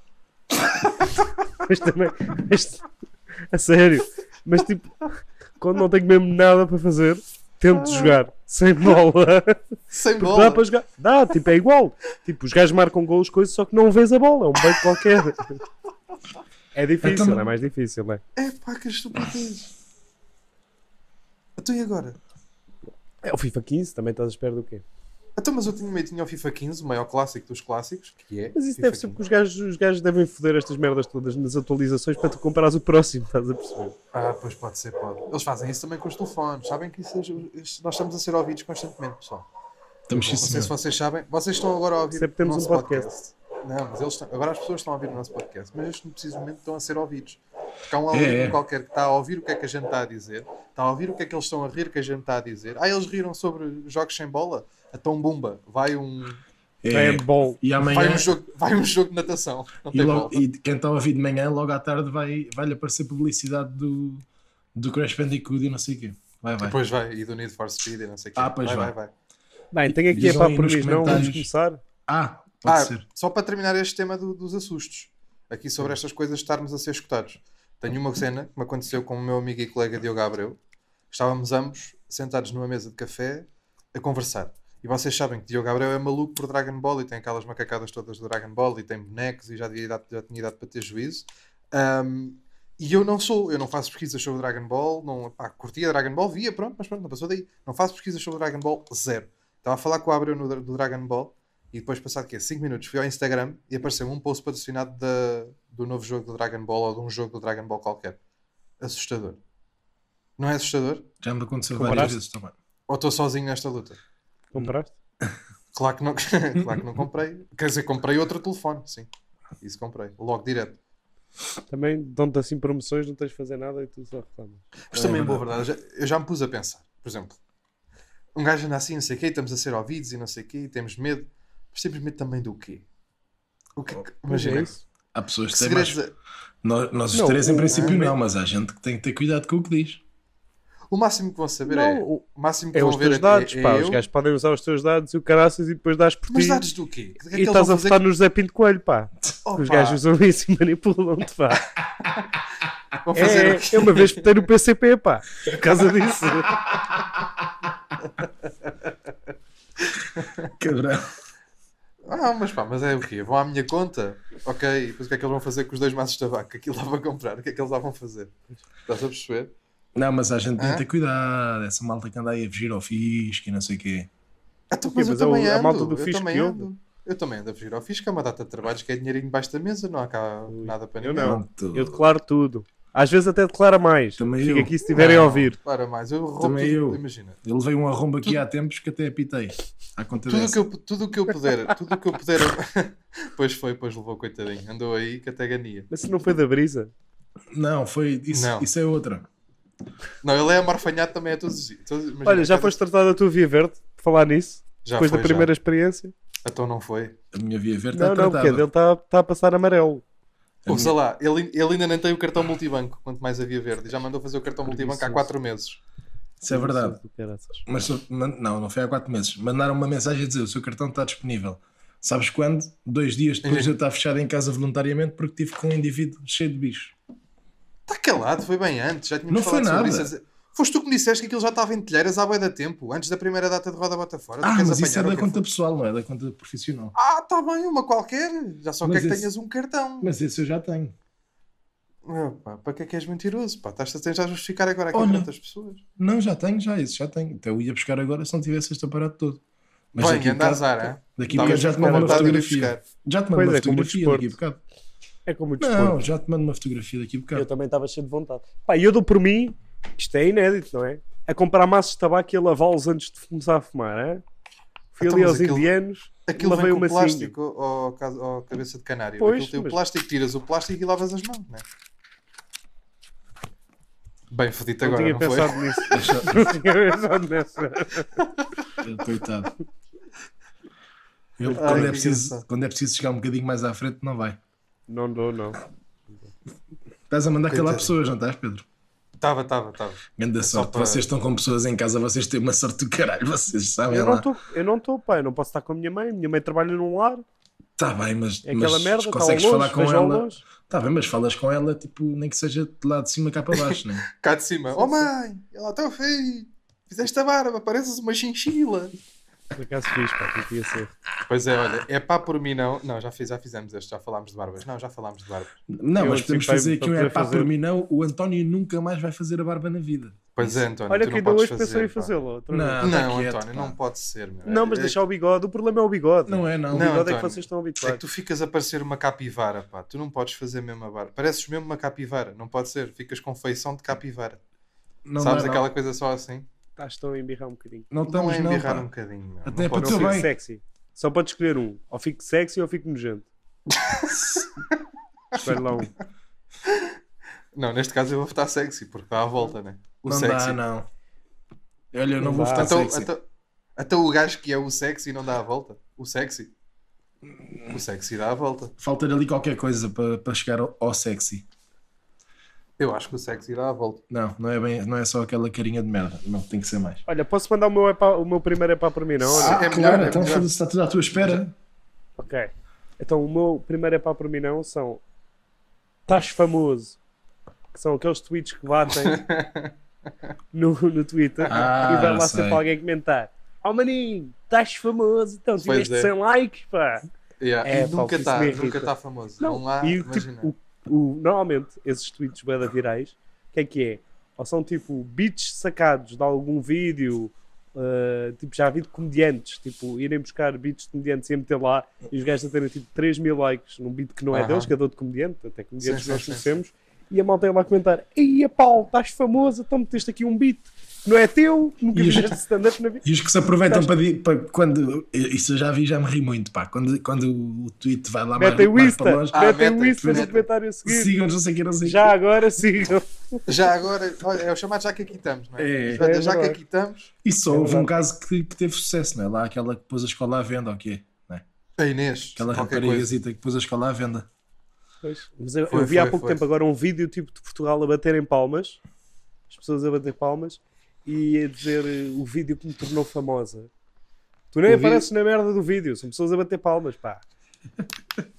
Speaker 1: mas também. mas- a sério. Mas tipo, quando não tenho mesmo nada para fazer, tento jogar sem bola.
Speaker 3: Sem
Speaker 1: Porque
Speaker 3: bola.
Speaker 1: dá para jogar. Dá, tipo, é igual. Tipo, os gajos marcam gols, coisas, só que não vês a bola. É um bug qualquer. É difícil,
Speaker 2: Então-
Speaker 1: é mais difícil, é?
Speaker 3: É pá, que estupidez. Então e agora?
Speaker 1: É o FIFA 15, também estás à espera do quê?
Speaker 3: Então, mas eu tinha, eu tinha o FIFA 15, o maior clássico dos clássicos, que é.
Speaker 1: Mas isso
Speaker 3: FIFA
Speaker 1: deve ser
Speaker 3: 15.
Speaker 1: porque os gajos, os gajos devem foder estas merdas todas nas atualizações para tu comprares o próximo, estás a perceber?
Speaker 3: Ah, pois pode ser, pode. Eles fazem isso também com os telefones. Sabem que isso, isso- nós estamos a ser ouvidos constantemente, pessoal.
Speaker 2: Estamos
Speaker 3: Não sei se vocês sabem. Vocês estão agora a ouvir
Speaker 1: Sempre temos
Speaker 3: o nosso
Speaker 1: um podcast.
Speaker 3: Não, mas eles estão- agora as pessoas estão a ouvir o nosso podcast, mas estes precisamente estão a ser ouvidos. Porque há um algoritmo
Speaker 2: É, é.
Speaker 3: qualquer que está a ouvir o que é que a gente está a dizer, está a ouvir o que é que eles estão a rir que a gente está a dizer. Ah, eles riram sobre jogos sem bola? Então, bumba, vai um,
Speaker 2: É,
Speaker 1: Handball.
Speaker 2: e amanhã,
Speaker 3: vai um, jogo, vai um jogo de natação. Não
Speaker 2: e,
Speaker 3: tem
Speaker 2: logo- e quem está a ouvir de manhã, logo à tarde, vai, vai-lhe aparecer publicidade do, do Crash Bandicoot e não sei o quê. Vai, vai.
Speaker 3: Depois vai, e do Need for Speed e não sei o quê.
Speaker 2: Ah, pois
Speaker 3: vai,
Speaker 2: vai.
Speaker 3: vai, vai.
Speaker 1: Bem, tenho aqui a
Speaker 2: aí
Speaker 1: por mim, não? Vamos começar?
Speaker 2: Ah, pode
Speaker 3: Ah,
Speaker 2: ser.
Speaker 3: só para terminar este tema do- dos assustos, aqui sobre estas coisas de estarmos a ser escutados. Tenho uma cena que me aconteceu com o meu amigo e colega Diogo Abreu. Estávamos ambos sentados numa mesa de café a conversar. E vocês sabem que Diogo Abreu é maluco por Dragon Ball e tem aquelas macacadas todas do Dragon Ball e tem bonecos e já, tinha idade, já tinha idade para ter juízo. Ahm, e eu não sou, eu não faço pesquisas sobre Dragon Ball, não, pá, curtia Dragon Ball, via, pronto, mas pronto, não passou daí. Não faço pesquisas sobre Dragon Ball, zero. Estava a falar com o Abreu no, do Dragon Ball e depois, passado que 5 minutos, fui ao Instagram e apareceu um post patrocinado da, do novo jogo do Dragon Ball ou de um jogo do Dragon Ball qualquer. Assustador. Não é assustador?
Speaker 2: Já me aconteceu várias vezes também.
Speaker 3: Ou estou sozinho nesta luta?
Speaker 1: Compraste?
Speaker 3: Claro que não, claro que não comprei. Quer dizer, comprei outro telefone, sim. Isso comprei. Logo direto.
Speaker 1: Também dão-te assim promoções, não tens de fazer nada e tu só reclamas.
Speaker 3: Mas
Speaker 2: É
Speaker 3: também, boa
Speaker 2: verdade.
Speaker 3: verdade, eu já, eu já me pus a pensar, por exemplo, um gajo anda assim, não sei o quê, estamos a ser ouvidos e não sei o quê, e temos medo, mas temos medo também do quê? O que,
Speaker 1: Mas
Speaker 3: imagina,
Speaker 1: é isso.
Speaker 2: Há pessoas
Speaker 3: que
Speaker 2: que têm mais. Nós, nós os
Speaker 1: Não,
Speaker 2: três, em princípio, não, mas há gente que tem que ter cuidado com o que diz.
Speaker 3: o máximo que vão saber
Speaker 1: Não,
Speaker 3: é,
Speaker 1: o-
Speaker 3: máximo que
Speaker 1: é
Speaker 3: vão
Speaker 1: os
Speaker 3: ver
Speaker 1: teus
Speaker 3: é,
Speaker 1: dados,
Speaker 3: é
Speaker 1: pá.
Speaker 3: eu,
Speaker 1: Os gajos podem usar os teus dados e o caraças e depois dás por
Speaker 3: mas
Speaker 1: ti.
Speaker 3: dados do quê? Que é que
Speaker 1: E estás a votar
Speaker 3: que-
Speaker 1: no José Pinto Coelho, pá.
Speaker 3: Opa,
Speaker 1: Os gajos usam isso e manipulam-te, pá.
Speaker 3: vão fazer
Speaker 1: É, é uma vez votei no PCP, pá. Por causa disso.
Speaker 2: Cabrão.
Speaker 3: Ah, mas pá, mas é o quê? Vão à minha conta? Ok, e depois o que é que eles vão fazer com os dois maços de tabaco? Aquilo lá para comprar, o que é que eles lá vão fazer? Estás a perceber?
Speaker 2: Não, mas a gente tem que ter cuidado. Essa malta que anda aí a fugir ao fisco e não sei o quê.
Speaker 3: Então,
Speaker 1: quê?
Speaker 3: mas eu
Speaker 1: Mas é
Speaker 3: também
Speaker 1: a
Speaker 3: ando,
Speaker 1: malta do
Speaker 3: eu
Speaker 1: fisco
Speaker 3: também
Speaker 1: que
Speaker 3: ando. Eu também ando a fugir ao fisco, é uma data de trabalhos que é dinheirinho debaixo da mesa, não há cá nada para
Speaker 1: eu
Speaker 3: ninguém.
Speaker 1: não.
Speaker 2: Pronto.
Speaker 1: Eu declaro tudo. Às vezes até declara mais.
Speaker 2: Também
Speaker 1: Fica
Speaker 2: eu.
Speaker 1: aqui se estiverem a
Speaker 3: Não,
Speaker 1: ouvir.
Speaker 3: Para mais, eu roubo
Speaker 2: Também
Speaker 3: tudo,
Speaker 2: eu.
Speaker 3: imagina.
Speaker 2: Ele veio um arrombo aqui há tempos que até apitei. À conta
Speaker 3: Tudo o
Speaker 2: dessa.
Speaker 3: que, eu, tudo que eu puder, tudo o que eu puder. pois foi, pois levou, coitadinho. Andou aí que até gania.
Speaker 1: Mas se não foi da brisa.
Speaker 2: Não, foi. Isso,
Speaker 3: Não.
Speaker 2: isso é outra.
Speaker 3: Não, ele é amarfanhado também a todos os dias.
Speaker 1: Olha, já
Speaker 3: cada-
Speaker 1: foste tratado a tua via verde? Por falar nisso?
Speaker 3: Já
Speaker 1: depois
Speaker 3: foi,
Speaker 1: da primeira
Speaker 3: já.
Speaker 1: experiência?
Speaker 3: Então não foi.
Speaker 2: A minha via verde
Speaker 1: Não,
Speaker 2: está
Speaker 1: não, porque
Speaker 2: tratada.
Speaker 1: ele está tá a passar amarelo.
Speaker 3: Ouça lá, ele, ele ainda nem tem o cartão multibanco, quanto mais havia verde. Já mandou fazer o cartão multibanco há
Speaker 1: Preguiçoso.
Speaker 3: 4 meses.
Speaker 2: Isso é verdade. Mas não, não foi há 4 meses. Mandaram uma mensagem a dizer: o seu cartão está disponível. Sabes quando? Dois dias depois de eu estar fechado em casa voluntariamente porque tive com um indivíduo cheio de bicho.
Speaker 3: Está calado, foi bem antes. Já tínhamos
Speaker 2: Não foi nada.
Speaker 3: isso. Foste tu que me disseste que aquilo já estava em telheiras há bué da tempo, antes da primeira data de roda bota fora.
Speaker 2: Ah, mas isso é da conta pessoal, não é da conta profissional.
Speaker 3: Ah, está bem, uma qualquer. Já só
Speaker 2: Mas
Speaker 3: quer que
Speaker 2: esse-
Speaker 3: tenhas um cartão.
Speaker 2: Mas esse eu já tenho.
Speaker 3: Pá, para que é que és mentiroso? Pá, estás a tentar justificar agora aqui
Speaker 2: Olha.
Speaker 3: perante as pessoas.
Speaker 2: Não, já tenho, já isso, já tenho. Até eu ia buscar agora se não tivesse este aparato todo. Mas
Speaker 3: Bem,
Speaker 2: daqui a
Speaker 3: anda
Speaker 2: bocado-
Speaker 3: azar, hein?
Speaker 2: Daqui a já te mando uma
Speaker 3: ir
Speaker 2: fotografia.
Speaker 3: buscar.
Speaker 2: Já te mando uma
Speaker 1: é,
Speaker 2: fotografia daqui a bocado.
Speaker 1: É como o desporto.
Speaker 2: Não, já te mando uma fotografia daqui a
Speaker 1: Eu
Speaker 2: bocado.
Speaker 1: também estava cheio de vontade. Pá, e eu dou por mim, isto é inédito, não é? A comprar maços de tabaco e a lavá-los antes de começar a fumar, é? Fui
Speaker 3: Então,
Speaker 1: ali
Speaker 3: mas
Speaker 1: aos
Speaker 3: aquilo-
Speaker 1: indianos,
Speaker 3: Aquilo
Speaker 1: lavei
Speaker 3: vem
Speaker 1: o
Speaker 3: com
Speaker 1: macinho.
Speaker 3: plástico ou, cabeça de canário.
Speaker 1: Pois,
Speaker 3: Aquilo tem o
Speaker 1: mas-
Speaker 3: plástico, tiras o plástico e lavas as mãos, não é? Bem fodido
Speaker 1: Não
Speaker 3: agora,
Speaker 1: tinha
Speaker 3: não foi?
Speaker 1: pensado nisso. não tinha pensado nessa.
Speaker 2: Coitado. Eu,
Speaker 3: Ai,
Speaker 2: quando,
Speaker 3: que
Speaker 2: é preciso,
Speaker 3: engraçado.
Speaker 2: quando é preciso chegar um bocadinho mais à frente, não vai.
Speaker 1: Não dou, não.
Speaker 2: Estás a mandar calar
Speaker 3: Coitado.
Speaker 2: pessoas, não estás, Pedro?
Speaker 3: Estava, estava, estava.
Speaker 2: Grande
Speaker 3: É só
Speaker 2: sorte.
Speaker 3: para-
Speaker 2: Vocês estão com pessoas em casa, vocês têm uma sorte do caralho, vocês sabem
Speaker 1: Eu não eu não estou. Eu não posso estar com a minha mãe. Minha mãe trabalha num lar.
Speaker 2: Está bem, mas,
Speaker 1: É aquela
Speaker 2: mas
Speaker 1: merda, ao
Speaker 2: consegues
Speaker 1: longe,
Speaker 2: falar com ela. Está bem, mas falas com ela, tipo, nem que seja de lá de cima cá para baixo, né?
Speaker 3: Cá de cima. Oh mãe, ela está feio. Fizeste a barba, pareces uma chinchila.
Speaker 1: Por acaso fiz, pá. que Podia ser.
Speaker 3: Pois é, olha, é pá por mim não. Não, já, fiz, já fizemos este, já falámos de barbas. Não, já falámos de barbas.
Speaker 2: Não,
Speaker 1: Eu
Speaker 2: mas podemos fazer aqui um é pá
Speaker 1: fazer.
Speaker 2: por mim não. O António nunca mais vai fazer a barba na vida.
Speaker 3: Pois é, António,
Speaker 1: Olha
Speaker 3: tu
Speaker 1: que
Speaker 3: não
Speaker 1: hoje
Speaker 3: fazer.
Speaker 1: pensou em fazê-lo.
Speaker 2: Não.
Speaker 3: Não,
Speaker 2: Tá quieto,
Speaker 3: António,
Speaker 2: pá.
Speaker 3: não pode ser. Meu.
Speaker 1: Não, mas
Speaker 3: é,
Speaker 1: deixar o bigode. O problema é o bigode.
Speaker 2: Não é,
Speaker 1: O
Speaker 2: não.
Speaker 3: Não,
Speaker 1: bigode é que
Speaker 3: António.
Speaker 1: vocês estão
Speaker 3: É que
Speaker 1: habituados.
Speaker 3: tu ficas a parecer uma capivara, pá. Tu não podes fazer mesmo a barba. Pareces mesmo uma capivara. Não pode ser. Ficas com feição de capivara.
Speaker 2: Não,
Speaker 3: Sabes
Speaker 2: dá,
Speaker 3: aquela
Speaker 2: não.
Speaker 3: coisa só assim?
Speaker 1: Estás tão a embirrar um bocadinho.
Speaker 2: Não
Speaker 3: Não
Speaker 2: estamos,
Speaker 3: é
Speaker 2: não.
Speaker 3: embirrar
Speaker 2: pá.
Speaker 3: um bocadinho. Meu.
Speaker 2: Até
Speaker 3: não
Speaker 2: para
Speaker 3: pode
Speaker 1: Não
Speaker 3: ser.
Speaker 1: sexy. Só podes escolher um. Ou fico sexy ou fico nojento. Escolhe lá um.
Speaker 3: Não, neste caso eu vou votar sexy, porque dá a volta, né? O
Speaker 2: Não
Speaker 3: sexy.
Speaker 2: dá, não. Olha, eu não,
Speaker 1: Não
Speaker 2: vou
Speaker 1: dá.
Speaker 2: votar
Speaker 3: Então,
Speaker 2: sexy.
Speaker 3: então, então o gajo que é o sexy não dá a volta? O sexy? O sexy dá a volta.
Speaker 2: Falta-lhe ali qualquer coisa para, para chegar ao, ao sexy.
Speaker 3: Eu acho que o sexy dá a volta.
Speaker 2: Não, não é, bem, não é só aquela carinha de merda. Não, tem que ser mais.
Speaker 1: Olha, posso mandar o meu, epá- o meu primeiro é para por mim, não?
Speaker 3: Ah, é melhor, é
Speaker 2: então
Speaker 3: melhor.
Speaker 2: foda-se, está tudo à tua espera.
Speaker 1: Ok. Então o meu primeiro é para por mim, não são. Estás famoso. Que são aqueles tweets que batem no, no Twitter
Speaker 2: Ah,
Speaker 1: e vai lá
Speaker 2: sei.
Speaker 1: sempre alguém comentar. Oh maninho, estás famoso, então tiveste
Speaker 3: é.
Speaker 1: 100 likes, pá.
Speaker 3: Yeah,
Speaker 1: É,
Speaker 3: e nunca está nunca tá famoso.
Speaker 1: Não,
Speaker 3: Não, há,
Speaker 1: e
Speaker 3: imagina.
Speaker 1: tipo, o, normalmente esses tweets bem virais, o que é que é? Ou são tipo beats sacados de algum vídeo, uh, tipo já vi de comediantes, tipo irem buscar beats de comediantes e meter lá e os gajos a terem tipo 3 mil likes num beat que não é
Speaker 3: Aham.
Speaker 1: deles, que é de outro comediante, até comediantes
Speaker 3: Sim,
Speaker 1: que nós
Speaker 3: sim, sim,
Speaker 1: conhecemos, e a malta ia lá comentar: Ei, Paulo, estás famoso, então meteste aqui um beat. Não é teu, nunca
Speaker 2: E os-
Speaker 1: fizeste stand-up na vida.
Speaker 2: E os que se aproveitam para, para quando. Isso eu já vi, já me ri muito, pá. Quando, quando o tweet vai lá mais,
Speaker 1: Metem o
Speaker 2: mais
Speaker 1: Insta,
Speaker 2: para longe,
Speaker 3: Ah,
Speaker 1: metem o Insta no comentário a seguir.
Speaker 2: sigam, não sei o que, não sei o quê.
Speaker 1: Já agora sigam.
Speaker 3: Já agora, olha, é o chamado já que aqui estamos, não é?
Speaker 2: É.
Speaker 3: Portanto,
Speaker 1: É
Speaker 3: já que aqui estamos,
Speaker 2: E só
Speaker 1: É
Speaker 2: houve um caso que, que teve sucesso, não é? Lá aquela que pôs a escola à venda, ou o quê? Não é?
Speaker 3: a Inês,
Speaker 2: Aquela raparigazita que pôs a escola à venda.
Speaker 1: Pois, Mas eu,
Speaker 3: Foi,
Speaker 1: eu vi há
Speaker 3: foi,
Speaker 1: pouco
Speaker 3: foi.
Speaker 1: tempo agora um vídeo tipo de Portugal a baterem palmas, as pessoas a bater palmas e a dizer eh, o vídeo que me tornou famosa. Tu nem
Speaker 3: O
Speaker 1: apareces na merda do vídeo, são pessoas a bater palmas, pá.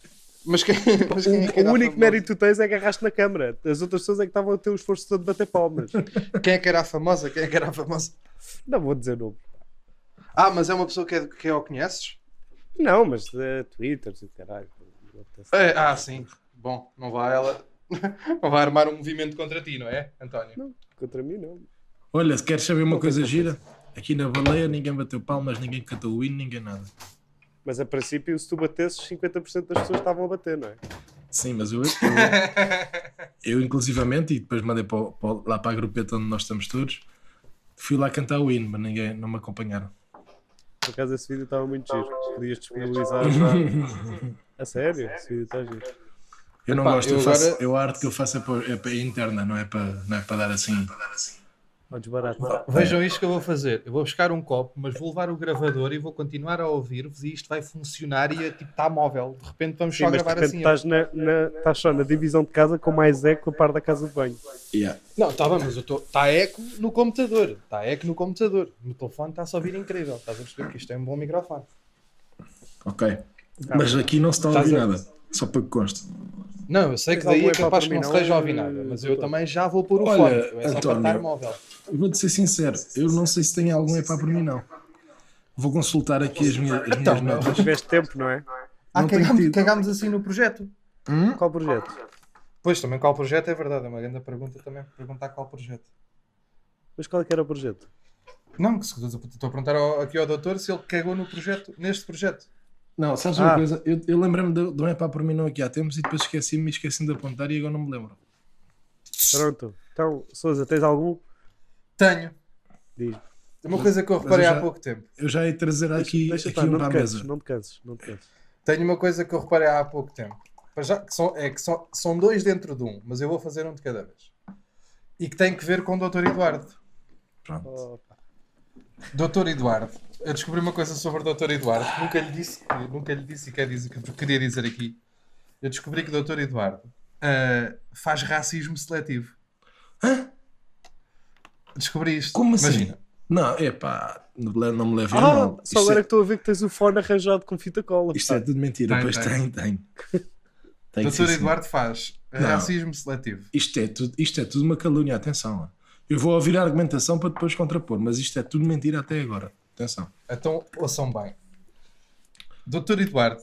Speaker 3: Mas quem, mas quem é que
Speaker 1: O, único
Speaker 3: famosa?
Speaker 1: mérito que tu tens é que agarraste na câmara. As outras pessoas é que estavam a ter o esforço todo de bater palmas.
Speaker 3: Quem é que era a famosa? Quem é que era a famosa?
Speaker 1: Não vou dizer nome.
Speaker 3: Ah, mas é uma pessoa que, é, que é o conheces?
Speaker 1: Não, mas de Twitter, e caralho.
Speaker 3: É, ah, sim. Bom, não vai ela. Não vai armar um movimento contra ti, não é, António?
Speaker 1: Não, contra mim não.
Speaker 2: Olha, se queres saber uma
Speaker 1: Não
Speaker 2: coisa gira, aqui na baleia ninguém bateu palmas, ninguém cantou o hino, ninguém nada.
Speaker 1: Mas a princípio, se tu batesses, 50% das pessoas estavam a bater, não é?
Speaker 2: Sim, mas eu, eu, eu inclusivamente, e depois mandei para, para lá para a grupeta onde nós estamos todos, fui lá cantar o hino, mas ninguém não me acompanharam.
Speaker 1: Por acaso esse vídeo estava muito giro. Podias disponibilizar já. A sério? Esse vídeo está giro.
Speaker 2: Eu não
Speaker 3: Epá,
Speaker 2: gosto,
Speaker 3: eu
Speaker 2: eu, faço,
Speaker 3: agora-
Speaker 2: eu a arte que eu faço é para, é para interna, não é para, não é para dar assim.
Speaker 1: Desbarato.
Speaker 3: Vejam isto que eu vou fazer. Eu vou buscar um copo, mas vou levar o gravador e vou continuar a ouvir-vos e isto vai funcionar e é tipo, está móvel. De repente vamos
Speaker 1: Sim,
Speaker 3: só
Speaker 1: mas de
Speaker 3: gravar
Speaker 1: repente
Speaker 3: assim.
Speaker 1: estás, na, na, estás só na divisão de casa com mais eco a par da casa de banho.
Speaker 2: Yeah.
Speaker 3: Não, está bem, mas eu estou. Está eco no computador. Está eco no computador. No telefone está-se a ouvir incrível. Estás a perceber que isto é um bom microfone.
Speaker 2: Ok. Mas aqui não se está a ouvir nada, só para que conste.
Speaker 3: Não, eu sei que daí é capaz
Speaker 1: para
Speaker 3: que não
Speaker 1: não?
Speaker 3: esteja a ouvir nada, mas eu também já vou pôr o
Speaker 2: Olha,
Speaker 3: fone. É só para
Speaker 2: António,
Speaker 3: móvel.
Speaker 2: Eu Vou-te ser sincero, eu não sei se tem algum epá por mim, não. Vou consultar aqui as minhas, as minhas
Speaker 3: Então,
Speaker 2: notas.
Speaker 1: Tiveste tempo, não é?
Speaker 3: Ah,
Speaker 2: Não
Speaker 3: cagámos, assim no projeto.
Speaker 2: Hum?
Speaker 1: Qual projeto?
Speaker 3: Pois, também qual projeto é verdade. É uma grande pergunta também perguntar qual projeto.
Speaker 1: Mas qual é que era o projeto?
Speaker 3: Não, que se- estou a perguntar ao- aqui ao doutor se ele cagou no projeto, neste projeto.
Speaker 2: Não, sabes uma
Speaker 1: Ah.
Speaker 2: coisa? Eu, eu lembrei-me de, de um epá por mim não aqui há tempos e depois esqueci-me e esqueci-me de apontar e agora não me lembro.
Speaker 1: Pronto. Então, Sousa, tens algum?
Speaker 3: Tenho.
Speaker 1: Diz.
Speaker 3: Uma coisa que eu reparei
Speaker 2: eu
Speaker 3: há
Speaker 2: já-
Speaker 3: pouco tempo.
Speaker 2: Eu já ia trazer aqui,
Speaker 1: deixa
Speaker 2: aqui
Speaker 1: estar,
Speaker 2: um
Speaker 1: não
Speaker 2: para
Speaker 1: te
Speaker 2: a
Speaker 1: canses,
Speaker 2: mesa.
Speaker 1: não te canses, não te canses.
Speaker 3: Tenho uma coisa que eu reparei há pouco tempo. Para já, que são, é que são, são dois dentro de um, mas eu vou fazer um de cada vez. E que tem que ver com o Dr. Eduardo.
Speaker 2: Pronto.
Speaker 1: Oh.
Speaker 3: Doutor Eduardo, eu descobri uma coisa sobre o Doutor Eduardo nunca lhe disse, nunca lhe disse e quer dizer, que eu queria dizer aqui. Eu descobri que o Doutor Eduardo ah, faz racismo seletivo.
Speaker 2: Hã?
Speaker 3: Descobri isto.
Speaker 2: Como assim?
Speaker 3: Imagina.
Speaker 2: Não, epá, não, me leve a
Speaker 1: Ah,
Speaker 2: mal.
Speaker 1: só agora
Speaker 2: é,
Speaker 1: que estou a ver que tens o fone arranjado com fita cola.
Speaker 2: isto
Speaker 1: pá.
Speaker 2: é tudo mentira.
Speaker 3: Tem,
Speaker 2: pois
Speaker 3: tem.
Speaker 2: tem, tem. Tem,
Speaker 3: Doutor. Eduardo faz ah,
Speaker 2: Não.
Speaker 3: racismo seletivo.
Speaker 2: Isto é, tudo, isto é tudo uma calúnia, atenção. Eu vou ouvir a argumentação para depois contrapor, mas isto é tudo mentira até agora. Atenção.
Speaker 3: Então, ouçam bem. Doutor Eduardo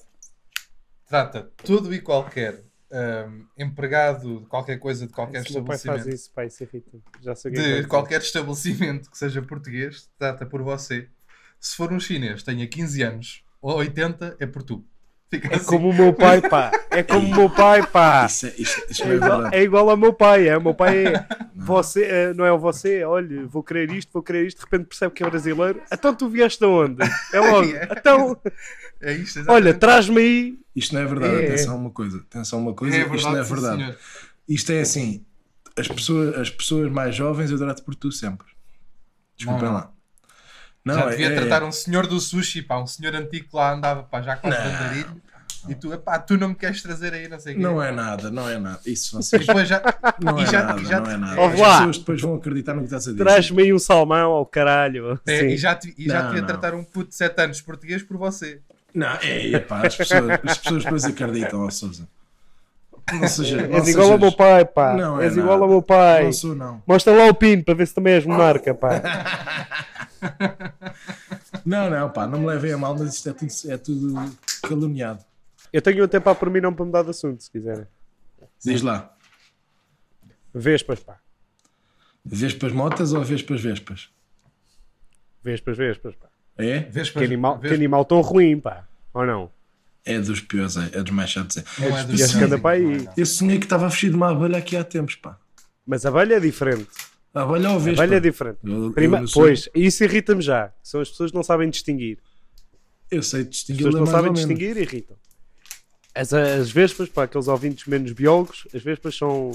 Speaker 3: trata todo e qualquer ahm, empregado de qualquer coisa, de qualquer
Speaker 1: Se o meu pai faz
Speaker 3: estabelecimento,
Speaker 1: isso, pai, isso irrita. Já sei é
Speaker 3: de qualquer estabelecimento que seja português, trata por você. Se for um chinês, tenha 15 anos ou 80, é por tu. Fica.
Speaker 1: É
Speaker 3: assim.
Speaker 1: como o meu pai, pá. É como o meu pai, pá.
Speaker 2: Isso, é, isto, isto
Speaker 1: É
Speaker 2: não é
Speaker 1: igual,
Speaker 2: verdade.
Speaker 1: é igual ao meu pai. É, o meu pai é você, é, não é o você, olha, vou querer isto, vou querer isto, de repente percebe que é brasileiro. Então tu vieste de onde? É logo. Então,
Speaker 3: É isto,
Speaker 1: olha, traz-me aí.
Speaker 2: Isto não é verdade.
Speaker 1: É.
Speaker 2: Atenção a uma coisa. Atenção a uma coisa.
Speaker 3: É
Speaker 2: isto não é verdade.
Speaker 3: senhor.
Speaker 2: Isto é assim. As pessoas, as pessoas mais jovens eu trato por tu sempre. Desculpem
Speaker 3: Não, não.
Speaker 2: lá. Não,
Speaker 3: já
Speaker 2: é-
Speaker 3: devia
Speaker 2: é-
Speaker 3: tratar um senhor do sushi, pá, um senhor antigo que lá andava, pá, já com o andarilho. E tu, pá, tu não me queres trazer aí, não sei o quê.
Speaker 2: Não é nada, não é nada. Isso
Speaker 3: E
Speaker 2: vocês.
Speaker 3: depois já,
Speaker 2: Não
Speaker 3: e
Speaker 2: é
Speaker 3: já,
Speaker 2: nada,
Speaker 3: e já,
Speaker 2: não é nada.
Speaker 1: Ouve
Speaker 2: As
Speaker 1: lá.
Speaker 2: pessoas depois vão acreditar no que estás a dizer.
Speaker 1: Traz-me aí um salmão ao caralho.
Speaker 3: É,
Speaker 1: Sim.
Speaker 3: e já, te, e já
Speaker 2: Não,
Speaker 3: devia
Speaker 2: não.
Speaker 3: tratar um puto de 7 anos português por você.
Speaker 2: Não, é, é pá, as pessoas, as pessoas depois acreditam, ó Sousa. Não seja, não
Speaker 1: És igual ao
Speaker 2: sejas-
Speaker 1: meu pai, pá.
Speaker 2: Não é
Speaker 1: és igual
Speaker 2: nada.
Speaker 1: ao meu pai.
Speaker 2: Não sou, não.
Speaker 1: Mostra lá o pino para ver se também és monarca, pá.
Speaker 2: Não, não, pá, não me levem a mal, mas isto é tudo, é tudo caluniado.
Speaker 1: Eu tenho um tempo a por mim não para mudar de assunto, se quiserem.
Speaker 2: Diz lá,
Speaker 1: Vespas, pá.
Speaker 2: vespas motas ou vespas vespas?
Speaker 1: Vespas, vespas, pá.
Speaker 2: É?
Speaker 3: Vês
Speaker 1: Que animal, que animal tão ruim, pá. Ou não?
Speaker 2: É dos piores, é, é dos mais chatos. É.
Speaker 3: É
Speaker 1: E acho que anda para aí.
Speaker 2: Eu sonhei que estava a fugir de uma abelha aqui há tempos, pá.
Speaker 1: Mas a abelha é diferente.
Speaker 2: A abelha ou a
Speaker 1: A
Speaker 2: vespa?
Speaker 1: abelha é diferente.
Speaker 2: Eu- eu
Speaker 1: Prima-
Speaker 2: não sou-
Speaker 1: Pois, isso irrita-me já. São as pessoas que não sabem distinguir.
Speaker 2: Eu sei
Speaker 1: As
Speaker 2: distinguir
Speaker 1: pessoas não sabem distinguir e irritam. As, as vespas, para aqueles ouvintes menos biólogos, as vespas são,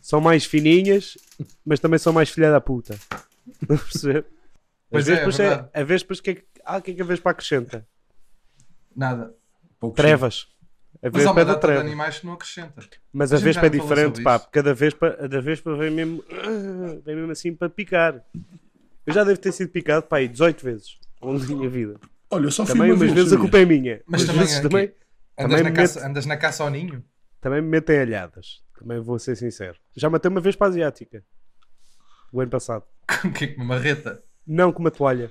Speaker 1: são mais fininhas, mas também são mais filha da puta. Estão a perceber? As
Speaker 3: Pois é, é
Speaker 1: vespas
Speaker 3: verdade.
Speaker 1: a vespas, que é que, ah, o que é que a vespa acrescenta?
Speaker 3: Nada.
Speaker 2: Pouco
Speaker 1: Trevas. A
Speaker 3: Mas há
Speaker 1: vespa
Speaker 3: uma
Speaker 1: é da
Speaker 3: data de
Speaker 1: treva.
Speaker 3: animais que não acrescenta.
Speaker 1: Mas
Speaker 3: A
Speaker 1: a vespa é diferente, pá,
Speaker 3: isso.
Speaker 1: porque a da vespa, a da vespa vem mesmo, ah, vem mesmo assim para picar. Eu já devo ter sido picado, pá, aí 18 vezes ao longo da minha vida.
Speaker 2: Olha, eu só fui
Speaker 1: Também
Speaker 2: uma
Speaker 1: umas
Speaker 2: vez,
Speaker 1: vezes a culpa é minha.
Speaker 3: Mas também
Speaker 1: vezes
Speaker 3: é
Speaker 1: também,
Speaker 3: Andas,
Speaker 1: Também
Speaker 3: na caça, andas na caça ao ninho?
Speaker 1: também me metem alhadas. Também vou ser sincero. Já matei uma vez para a asiática. O ano passado.
Speaker 3: Com que com uma marreta?
Speaker 1: Não com uma toalha.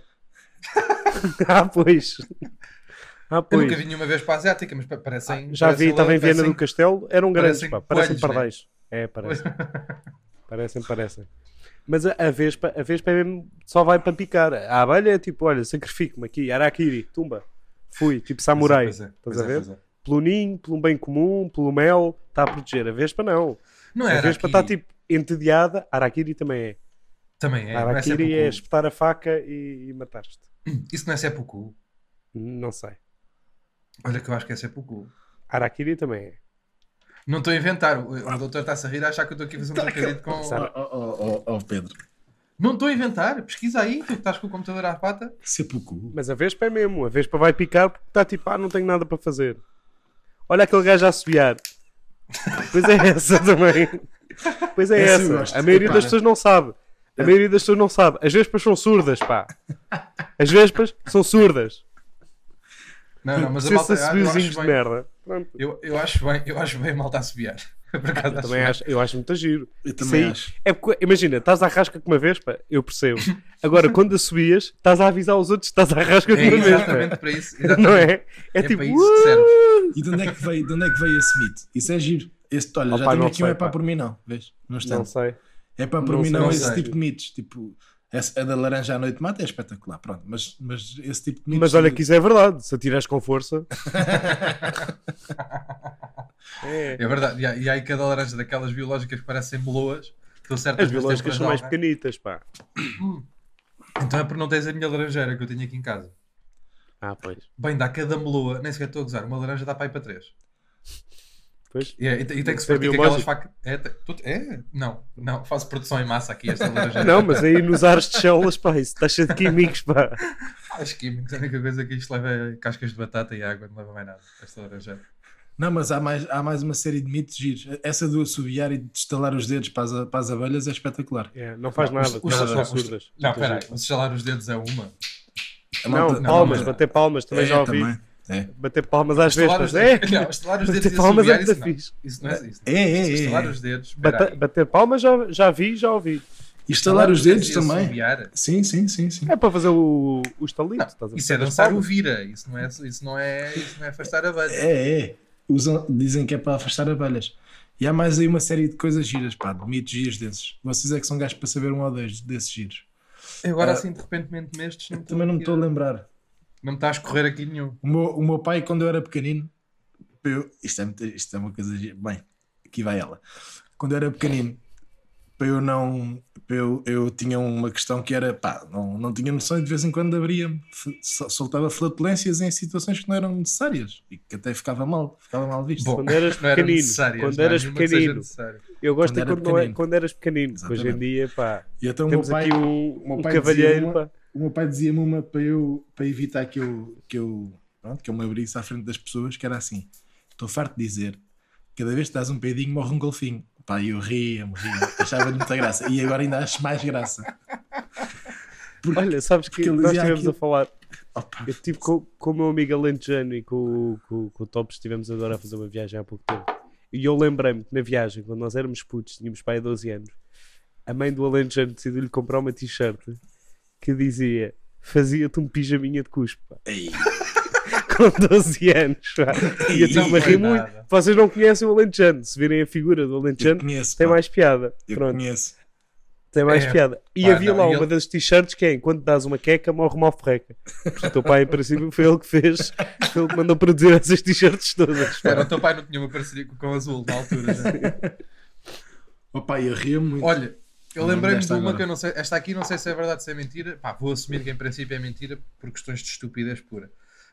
Speaker 1: ah, pois. Ah,
Speaker 3: Eu
Speaker 1: pois.
Speaker 3: nunca vi nenhuma vez para a asiática, mas pa- parecem.
Speaker 1: Já vi,
Speaker 3: parecem-
Speaker 1: estava em Viena do Castelo. Eram grandes,
Speaker 3: parecem
Speaker 1: pá. Parecem
Speaker 3: né?
Speaker 1: pardais. É, parecem. parecem, parecem. Mas a, a vespa, a vespa é mesmo, só vai para picar. A abelha é tipo, olha, sacrifico-me aqui, Arakiri, tumba. Fui, tipo samurai.
Speaker 3: Pois é,
Speaker 1: Estás
Speaker 3: pois
Speaker 1: a
Speaker 3: é,
Speaker 1: ver?
Speaker 3: é.
Speaker 1: Pelo ninho, pelo bem comum, pelo mel, está a proteger. A vespa não.
Speaker 3: Não
Speaker 1: a
Speaker 3: era
Speaker 1: vespa está tipo entediada. Arakiri também é.
Speaker 3: Também é. é
Speaker 1: Arakiri é
Speaker 3: seppuku.
Speaker 1: espetar a faca e, e matar-te.
Speaker 3: Isso não é seppuku.
Speaker 1: Não sei.
Speaker 3: Olha que eu acho que é seppuku.
Speaker 1: Arakiri também é.
Speaker 3: Não estou a inventar. O, o doutor está-se a rir a achar que eu estou aqui a fazer um trocadilho com.
Speaker 1: Sabe?
Speaker 2: Oh, oh, oh, oh, Pedro,
Speaker 3: Não estou a inventar. Pesquisa aí, tu que estás com o computador à pata.
Speaker 2: seppuku.
Speaker 1: Mas a vespa é mesmo. A vespa vai picar porque está tipo, ah, não tenho nada para fazer. Olha aquele gajo a assobiar. Pois é essa também. Pois é
Speaker 2: Essa.
Speaker 1: A maioria das pessoas não sabe. A maioria das pessoas não sabe. As vespas são surdas, pá. As vespas são surdas.
Speaker 3: Não, não, mas a malta.
Speaker 1: assobiozinhos
Speaker 3: acho,
Speaker 1: de merda. Pronto.
Speaker 3: eu, eu acho bem, eu acho bem malta a assobiar. Por acaso
Speaker 1: Eu
Speaker 3: acho
Speaker 1: também
Speaker 3: bem.
Speaker 1: acho, eu acho muito giro.
Speaker 2: Eu também
Speaker 1: aí
Speaker 2: acho.
Speaker 1: É porque, imagina, estás à rasca com uma vespa, eu percebo. Agora, quando assobias, estás a avisar os outros que estás à rasca com
Speaker 3: É
Speaker 1: uma
Speaker 3: exatamente
Speaker 1: vespa.
Speaker 3: para isso. exatamente.
Speaker 1: Não é? É,
Speaker 3: É
Speaker 1: tipo.
Speaker 3: para isso que serve.
Speaker 2: E de onde é que veio, de onde é que veio esse mito? Isso é giro. Esse, olha,
Speaker 1: Opa,
Speaker 2: já tenho
Speaker 1: não
Speaker 2: aqui um
Speaker 1: sei,
Speaker 2: é para
Speaker 1: pá.
Speaker 2: por mim não, vês? Não
Speaker 1: Não sei.
Speaker 2: É para por
Speaker 1: Não
Speaker 2: mim
Speaker 1: sei,
Speaker 2: não,
Speaker 3: não
Speaker 2: esse
Speaker 3: sei.
Speaker 2: tipo de mitos. Tipo, a da laranja à noite mata é espetacular, pronto. Mas, mas esse tipo de mitos.
Speaker 1: Mas olha que isso é verdade. Se atirares com força. é.
Speaker 3: É verdade. E há, e há aí cada laranja daquelas biológicas que parecem meloas.
Speaker 1: As biológicas são mais pequenitas, pá.
Speaker 3: Então é por não teres a minha laranjeira que eu tenho aqui em casa.
Speaker 1: Ah, pois.
Speaker 3: Bem, dá cada meloa, nem sequer estou a gozar, uma laranja dá para ir para três.
Speaker 1: Pois.
Speaker 3: E, é- e tem- e tem que se
Speaker 1: é
Speaker 3: partir aquelas facas. É, é? Não, não, faço produção em massa aqui esta.
Speaker 1: Não, mas aí nos ares de células, pá, isso está cheio de químicos, pá.
Speaker 3: Acho químicos, a única coisa que isto leva é cascas de batata e água, não leva mais nada. Esta laranjeira.
Speaker 2: Não, mas há mais, há mais uma série de mitos giros. Essa do assobiar e de estalar os dedos para as, para as abelhas é espetacular.
Speaker 1: É, não faz
Speaker 3: Não,
Speaker 1: nada,
Speaker 3: os-
Speaker 1: porque elas
Speaker 3: os-
Speaker 1: são
Speaker 3: os-
Speaker 1: surdas.
Speaker 3: Não,
Speaker 1: Muito
Speaker 3: espera aí,
Speaker 1: giro.
Speaker 3: mas estalar os dedos é uma.
Speaker 1: Não,
Speaker 2: malta-
Speaker 1: palmas,
Speaker 3: não,
Speaker 1: bater palmas, também
Speaker 2: É,
Speaker 1: já ouvi.
Speaker 2: também. É.
Speaker 1: Bater palmas às
Speaker 3: Estalar
Speaker 1: vespas.
Speaker 3: os
Speaker 1: É,
Speaker 3: dedos, não, estalar os dedos
Speaker 1: bater palmas é
Speaker 3: assobiar,
Speaker 1: muito
Speaker 3: isso não. Isso não é isso.
Speaker 2: É, é, é,
Speaker 3: Estalar
Speaker 2: é.
Speaker 3: os dedos,
Speaker 1: bater palmas já, já vi, já ouvi.
Speaker 2: E estalar os dedos
Speaker 3: e
Speaker 2: também.
Speaker 3: assobiar?
Speaker 2: Sim, sim, sim, sim.
Speaker 1: É para fazer o, o estalito.
Speaker 3: Não,
Speaker 1: estás a
Speaker 3: isso é dançar o vira, isso não é, isso não é, isso não é afastar a abelha.
Speaker 2: É, é. Usam, dizem que é para afastar abelhas. E há mais aí uma série de coisas giras, pá, de mitos giros desses. Vocês é que são gajos para saber um ou dois desses giros.
Speaker 3: Agora
Speaker 2: Ah,
Speaker 3: assim, de repente, nestes, não
Speaker 2: Também não me estou a lembrar.
Speaker 3: Não me está a escorrer aqui nenhum.
Speaker 2: O meu, o meu pai, quando eu era pequenino, eu- isto, é, muito- isto é uma coisa. Bem, aqui vai ela. Quando eu era pequenino, para eu não. para Eu, eu tinha uma questão que era, pá, não, não tinha noção e de vez em quando sol- soltava flatulências em situações que não eram necessárias e que até ficava mal, ficava mal visto.
Speaker 3: Bom,
Speaker 1: Quando eras pequenino, quando eras pequenino. Eu gosto
Speaker 2: Quando
Speaker 1: é
Speaker 2: era
Speaker 1: quando, não é, quando eras pequenino. Hoje em
Speaker 2: Exatamente.
Speaker 1: dia, pá,
Speaker 2: e então
Speaker 1: temos
Speaker 2: pai,
Speaker 1: aqui um, um cavalheiro,
Speaker 2: dizia uma-
Speaker 1: pá.
Speaker 2: O meu pai dizia-me uma para eu para evitar que eu que eu pronto, que eu me abrisse à frente das pessoas que era assim estou farto de dizer cada vez que dás um peidinho morre um golfinho pá eu ria-me ria achava muita graça e agora ainda acho mais graça Porque-
Speaker 1: Olha, sabes que nós estivemos
Speaker 2: aquilo.
Speaker 1: a falar.
Speaker 2: Opa,
Speaker 1: Eu estive com, com o meu amigo Alentejano e com, o- com, com o Tops, estivemos agora a fazer uma viagem há pouco tempo. E eu lembrei-me que na viagem, quando nós éramos putos, tínhamos pai 12 anos, a mãe do Alentejano decidiu-lhe comprar uma t-shirt que dizia fazia-te um pijaminha de pá."
Speaker 2: ei,
Speaker 1: Com 12 anos. pá. E eu tive-me a rir muito.
Speaker 3: nada.
Speaker 1: Vocês não conhecem o Alentejano. Se virem a figura do
Speaker 2: eu
Speaker 1: Alentejano,
Speaker 2: conheço
Speaker 1: tem
Speaker 2: pá,
Speaker 1: mais piada.
Speaker 2: eu
Speaker 1: Pronto.
Speaker 2: conheço
Speaker 1: Tem mais
Speaker 3: É,
Speaker 1: piada. E
Speaker 3: pá,
Speaker 1: havia
Speaker 3: não,
Speaker 1: lá
Speaker 3: e
Speaker 1: uma
Speaker 3: ele-
Speaker 1: das t-shirts que é enquanto dás uma queca, morre uma alforreca. O teu pai, em princípio, foi ele que fez, foi ele que mandou produzir essas t-shirts todas.
Speaker 3: Espera, o teu pai não tinha uma parceria com o Azul na altura. já.
Speaker 2: opa eu ria-me muito
Speaker 3: Olha, Eu lembrei-me de uma
Speaker 2: agora.
Speaker 3: que eu não sei. Esta aqui não sei se é verdade ou se é mentira. Pá, vou assumir que em princípio é mentira por questões de estupidez pura.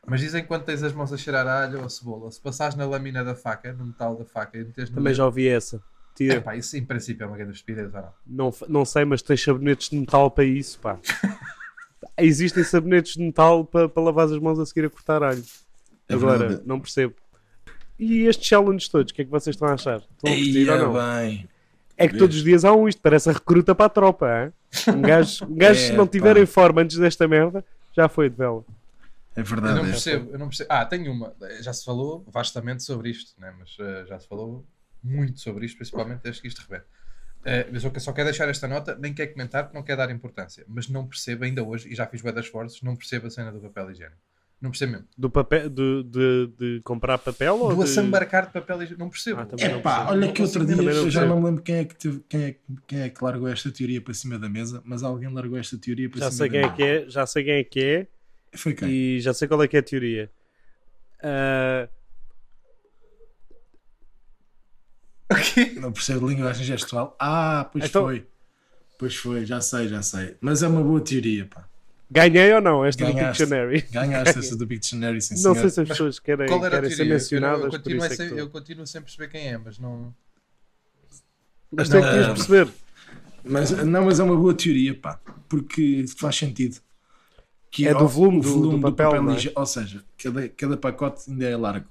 Speaker 3: Mas dizem que quando tens as mãos a cheirar a alho ou a cebola, se passares na lâmina da faca, no metal da faca e meteres
Speaker 1: Também já ouvi essa. Tira.
Speaker 3: Epá, isso em princípio é uma grande estupidez ou não?
Speaker 1: Não, não sei, mas tens sabonetes de metal para isso, pá. Existem sabonetes de metal para, para lavar as mãos a seguir a cortar alho.
Speaker 2: É
Speaker 1: Agora, não percebo. E estes challenges todos, o que é que vocês estão a achar? Estão a curtir ou
Speaker 2: Eia,
Speaker 1: não?
Speaker 2: bem.
Speaker 1: É que todos os dias há um isto, parece a recruta para a tropa, hein? Um gajo, um gajo se
Speaker 2: É,
Speaker 1: não tiver
Speaker 2: pá.
Speaker 1: em forma antes desta merda, já foi de vela.
Speaker 2: É
Speaker 3: Eu
Speaker 2: verdade.
Speaker 3: não
Speaker 2: é.
Speaker 3: percebo, eu não percebo. Ah, tenho uma. Já se falou vastamente sobre isto, né? mas eh, já se falou muito sobre isto, principalmente desde que isto rebente. Eh, eu só, só quero deixar esta nota, nem quero comentar, porque não quero dar importância, mas não percebo ainda hoje, e já fiz bué de esforços, não percebo a cena do papel higiênico. Não percebo mesmo.
Speaker 1: Do papel, de, de, de comprar papel ou
Speaker 3: Do
Speaker 1: de...
Speaker 3: assambarcar de papel higiênico, não percebo.
Speaker 1: Ah,
Speaker 2: Epá,
Speaker 1: percebo.
Speaker 2: olha que outro dia eu já não me lembro quem é, que teve- quem, é, que- quem é que largou esta teoria para cima da mesa, mas alguém largou esta teoria para
Speaker 1: Já
Speaker 2: cima
Speaker 1: sei
Speaker 2: da
Speaker 1: quem é
Speaker 2: mesa.
Speaker 1: que é, já sei quem é que é
Speaker 2: Foi quem?
Speaker 1: e já sei qual é que é a teoria. Ah,
Speaker 2: Não percebo linguagem gestual. Ah, pois
Speaker 1: Então-
Speaker 2: foi. Pois foi, já sei, já sei. Mas é uma boa teoria, pá.
Speaker 1: Ganhei ou não esta do
Speaker 2: Ganhaste.
Speaker 1: Pictionary?
Speaker 2: Ganhaste essa do Pictionary, sim,
Speaker 1: Não
Speaker 2: senhor.
Speaker 1: sei se as pessoas querem,
Speaker 3: Qual era a
Speaker 1: querem ser?
Speaker 3: Eu,
Speaker 1: mencionadas
Speaker 3: eu,
Speaker 1: por
Speaker 3: continuo
Speaker 1: isso é
Speaker 3: sem,
Speaker 1: que
Speaker 3: eu
Speaker 1: tu...
Speaker 3: continuo sem perceber quem é, mas não.
Speaker 1: Mas tem que
Speaker 2: Não.
Speaker 1: perceber.
Speaker 2: Mas, não, mas é uma boa teoria, pá. Porque faz sentido. Que
Speaker 1: É do
Speaker 2: o-
Speaker 1: volume do-
Speaker 2: volume
Speaker 1: do papel, não é?
Speaker 2: lige- Ou seja, cada, cada pacote ainda é largo.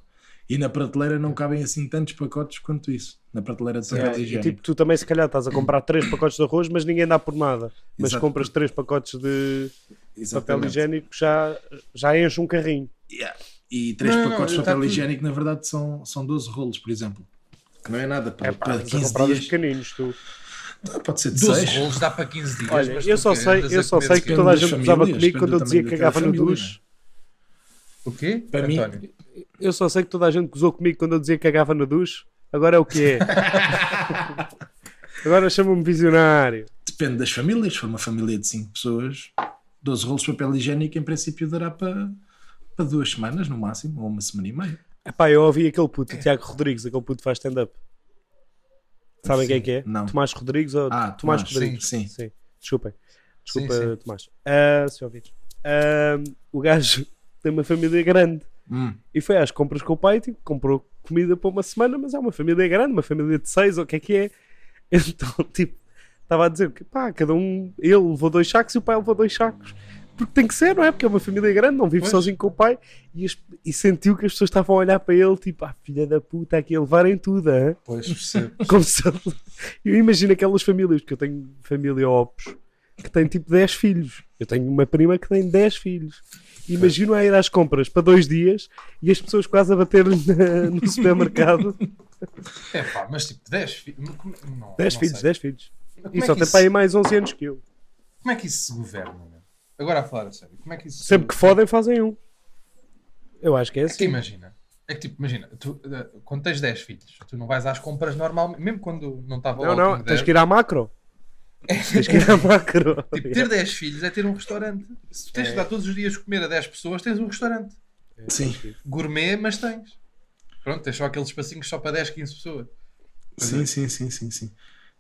Speaker 2: E na prateleira não cabem assim tantos pacotes quanto isso. Na prateleira de papel
Speaker 1: É, e
Speaker 2: higiênico.
Speaker 1: tipo, tu também se calhar estás a comprar 3 pacotes de arroz, mas ninguém dá por nada. Mas
Speaker 2: Exato.
Speaker 1: compras 3 pacotes de papel
Speaker 2: Exatamente.
Speaker 1: higiênico, já, já enche um carrinho.
Speaker 2: Yeah. E três
Speaker 3: Não,
Speaker 2: pacotes de papel
Speaker 3: tá tudo-
Speaker 2: higiênico, na verdade, são, são 12 rolos, por exemplo. Que não é nada para,
Speaker 1: É pá,
Speaker 2: para
Speaker 1: estás a
Speaker 2: 15
Speaker 1: comprar dos
Speaker 2: dias.
Speaker 1: pequeninos, tu.
Speaker 2: Pode ser de
Speaker 3: 12
Speaker 2: 6.
Speaker 3: rolos dá para 15 dias.
Speaker 1: Olha,
Speaker 3: mas
Speaker 1: eu só sei, eu só sei que toda a gente gozava
Speaker 2: famílias,
Speaker 1: comigo quando eu dizia que cagava no duche.
Speaker 3: O quê?
Speaker 2: Para mim-?
Speaker 1: Eu só sei que toda a gente gozou comigo quando eu dizia que cagava no duche. Agora é o que é. Agora chama-me visionário.
Speaker 2: Depende das famílias. Se for uma família de 5 pessoas, 12 rolos de papel higiênico em princípio dará para, para duas semanas no máximo, ou uma semana e meia.
Speaker 1: Epá, eu ouvi aquele puto, o Tiago Rodrigues, aquele puto faz stand-up. Sabem quem é que é?
Speaker 2: Não.
Speaker 1: Tomás Rodrigues ou
Speaker 2: Ah,
Speaker 1: Tomás,
Speaker 2: Tomás,
Speaker 1: Rodrigues?
Speaker 2: sim, sim.
Speaker 1: Desculpem. Desculpa,
Speaker 3: Sim, sim.
Speaker 1: Tomás. Ah, se ouvides. Ah, o gajo tem uma família grande.
Speaker 2: Hum,
Speaker 1: E foi às compras com o pai, tipo, comprou comida para uma semana, mas é uma família grande, uma família de seis, ou o que é que é? Então, tipo, estava a dizer que pá, cada um, ele levou dois sacos e o pai levou dois sacos. Porque tem que ser, não é? Porque é uma família grande, não vive
Speaker 3: Pois.
Speaker 1: sozinho com o pai. E, as- e sentiu que as pessoas estavam a olhar para ele, tipo, ah, filha da puta, aqui a levarem tudo, hein?
Speaker 3: Pois, percebo.
Speaker 1: Como se. Eu imagino aquelas famílias, porque eu tenho família Opos, que tem tipo 10 filhos. Eu tenho uma prima que tem 10 filhos. Imagino a ir às compras para dois dias e as pessoas quase a bater na- no supermercado.
Speaker 3: É pá, mas tipo, 10 filhos.
Speaker 1: 10 filhos, 10 filhos. E
Speaker 3: é
Speaker 1: só
Speaker 3: que
Speaker 1: tem para aí mais 11 anos que eu.
Speaker 3: Como é que isso se governa? meu? Agora a falar a sério, como é que isso se-
Speaker 1: Sempre que fodem, fazem um. Eu acho que é
Speaker 3: É que
Speaker 1: assim.
Speaker 3: imagina, é que tipo, imagina, tu, eh, quando tens 10 filhos, tu não vais às compras normalmente, mesmo quando não estava
Speaker 1: Não, não, tens que ir à macro. Tens que ir à macro.
Speaker 3: Tipo, ter 10 filhos é ter um restaurante. Se tu tens que dar todos os dias comer a 10 pessoas, tens um restaurante.
Speaker 2: sim,
Speaker 3: Gourmet, mas tens. Pronto, tens só aqueles espacinhos só para 10, 15 pessoas.
Speaker 2: sim, sim, sim, sim, sim.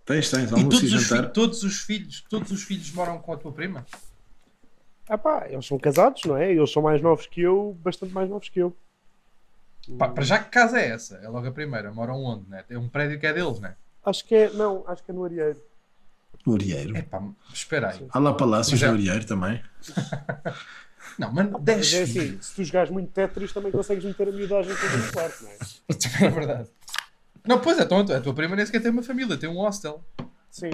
Speaker 2: Tens, tens,
Speaker 3: E
Speaker 2: almoço
Speaker 3: todos
Speaker 2: e
Speaker 3: os,
Speaker 2: jantar.
Speaker 3: fi- todos os filhos, todos os filhos moram com a tua prima?
Speaker 1: Ah pá, eles são casados, não é? Eles são mais novos que eu, bastante mais novos que eu.
Speaker 3: Pá, para já que casa é essa? É logo a primeira. Moram onde, né? É um prédio que é deles, né?
Speaker 1: Acho que é, não, acho que é no Arieiro.
Speaker 2: O Arieiro.
Speaker 3: É pá, espera aí.
Speaker 2: Há lá palácios
Speaker 3: Já-
Speaker 2: do Arieiro também.
Speaker 3: Não, mano, 10
Speaker 1: Mas é
Speaker 3: filhos.
Speaker 1: assim, se tu jogares muito Tetris também consegues meter a miudagem toda no quarto, não é?
Speaker 3: Também é verdade. Não, pois é, então a tua prima nem sequer tem uma família, tem um hostel.
Speaker 1: Sim,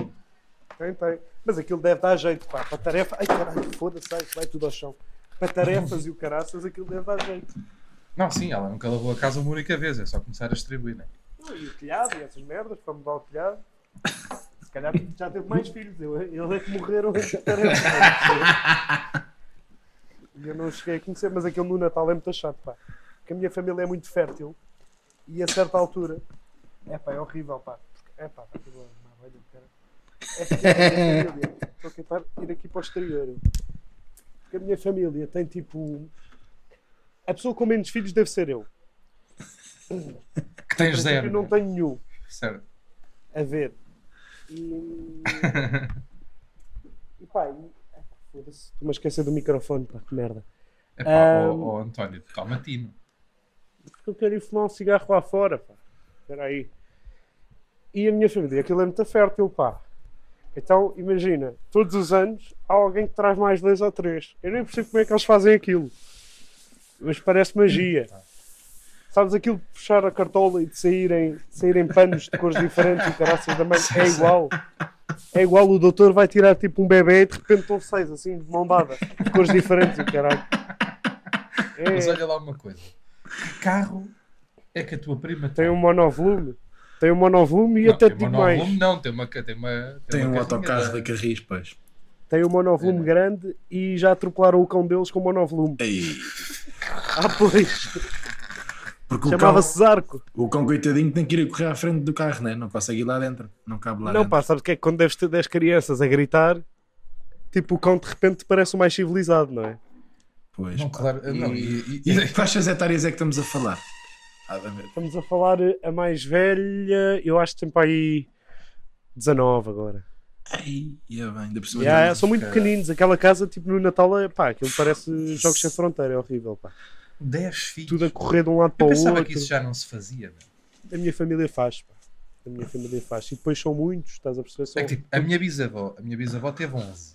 Speaker 1: tem, tem. Mas aquilo deve dar jeito, pá. Para tarefa. Ai caralho, foda-se, ai, vai tudo ao chão. Para tarefas e o caraças, aquilo deve dar jeito.
Speaker 3: Não, sim, ela nunca lavou a casa uma única vez, é só começar a distribuir, né?
Speaker 1: Não, E o telhado e essas merdas, para mudar o telhado. Se calhar já teve mais filhos. Eu, ele é que morreram em tarefas. E eu não cheguei a conhecer, mas aquele no Natal é muito chato, pá. Porque a minha família é muito fértil e a certa altura. É pá, é horrível, pá. É pá, vai tudo uma velha do cara. É. Estou a tentar ir aqui para o exterior. Porque a minha família tem tipo. A pessoa com menos filhos deve ser eu.
Speaker 3: Que tens zero.
Speaker 1: Eu não tenho nenhum
Speaker 3: Certo.
Speaker 1: a ver. E. e pá, Estou-me a esquecer do microfone, pá, que merda.
Speaker 3: Ó,
Speaker 1: Ahm.
Speaker 3: ó, António, calma tino.
Speaker 1: Porque eu quero ir fumar um cigarro lá fora, pá. Espera aí. E a minha família, aquilo é muito fértil, pá. Então, imagina, todos os anos há alguém que traz mais dois ou três. Eu nem percebo como é que eles fazem aquilo. Mas parece magia. Sabes aquilo de puxar a cartola e de saírem, de saírem panos de cores diferentes e caraças da mãe? É igual. É igual, o doutor vai tirar tipo um bebê e de repente estão seis assim, de mão dada, de cores diferentes, o caralho. É,
Speaker 3: Mas olha lá uma coisa. Que carro é que a tua prima
Speaker 1: tem um monovolume. Tem um monovolume e
Speaker 3: Não,
Speaker 1: até
Speaker 3: tem
Speaker 1: te digo
Speaker 3: uma
Speaker 1: mais.
Speaker 3: Não, tem uma, tem uma,
Speaker 2: Tem um
Speaker 3: uma carrinha
Speaker 2: autocarro
Speaker 3: da-
Speaker 2: Carris, pois.
Speaker 1: Tem um monovolume
Speaker 3: É.
Speaker 1: grande e já atropelaram o cão deles com monovolume.
Speaker 2: Ei,
Speaker 1: Ah, pois.
Speaker 2: porque o cão,
Speaker 1: Chamava-se Zarco.
Speaker 2: o cão coitadinho tem que ir a correr à frente do carro, né? não consegue ir lá dentro. Não cabe lá
Speaker 1: Não,
Speaker 2: dentro.
Speaker 1: pá, sabes o que é que quando deves ter 10 crianças a gritar, tipo, o cão de repente parece o mais civilizado, não é?
Speaker 2: Pois,
Speaker 3: Não,
Speaker 2: pá.
Speaker 3: claro,
Speaker 2: E,
Speaker 3: não, e- e-
Speaker 2: e de quais etárias é que estamos a falar?
Speaker 1: Estamos a falar a mais velha, eu acho que tem para aí 19 agora.
Speaker 2: Ai, ia bem, ainda por cima.
Speaker 1: Yeah,
Speaker 2: já-
Speaker 1: são muito
Speaker 3: caralho.
Speaker 1: pequeninos, aquela casa, tipo, no Natal, é, pá, aquilo parece Jogos Sem Fronteira, é horrível, pá.
Speaker 3: 10 filhos.
Speaker 1: Tudo a correr de um lado para
Speaker 3: Eu
Speaker 1: o
Speaker 3: pensava
Speaker 1: outro.
Speaker 3: que isso já não se fazia.
Speaker 1: A minha família faz, pá. A minha família faz. E depois são muitos, estás a perceber? São...
Speaker 3: É que, tipo, a minha bisavó, a minha bisavó teve 11.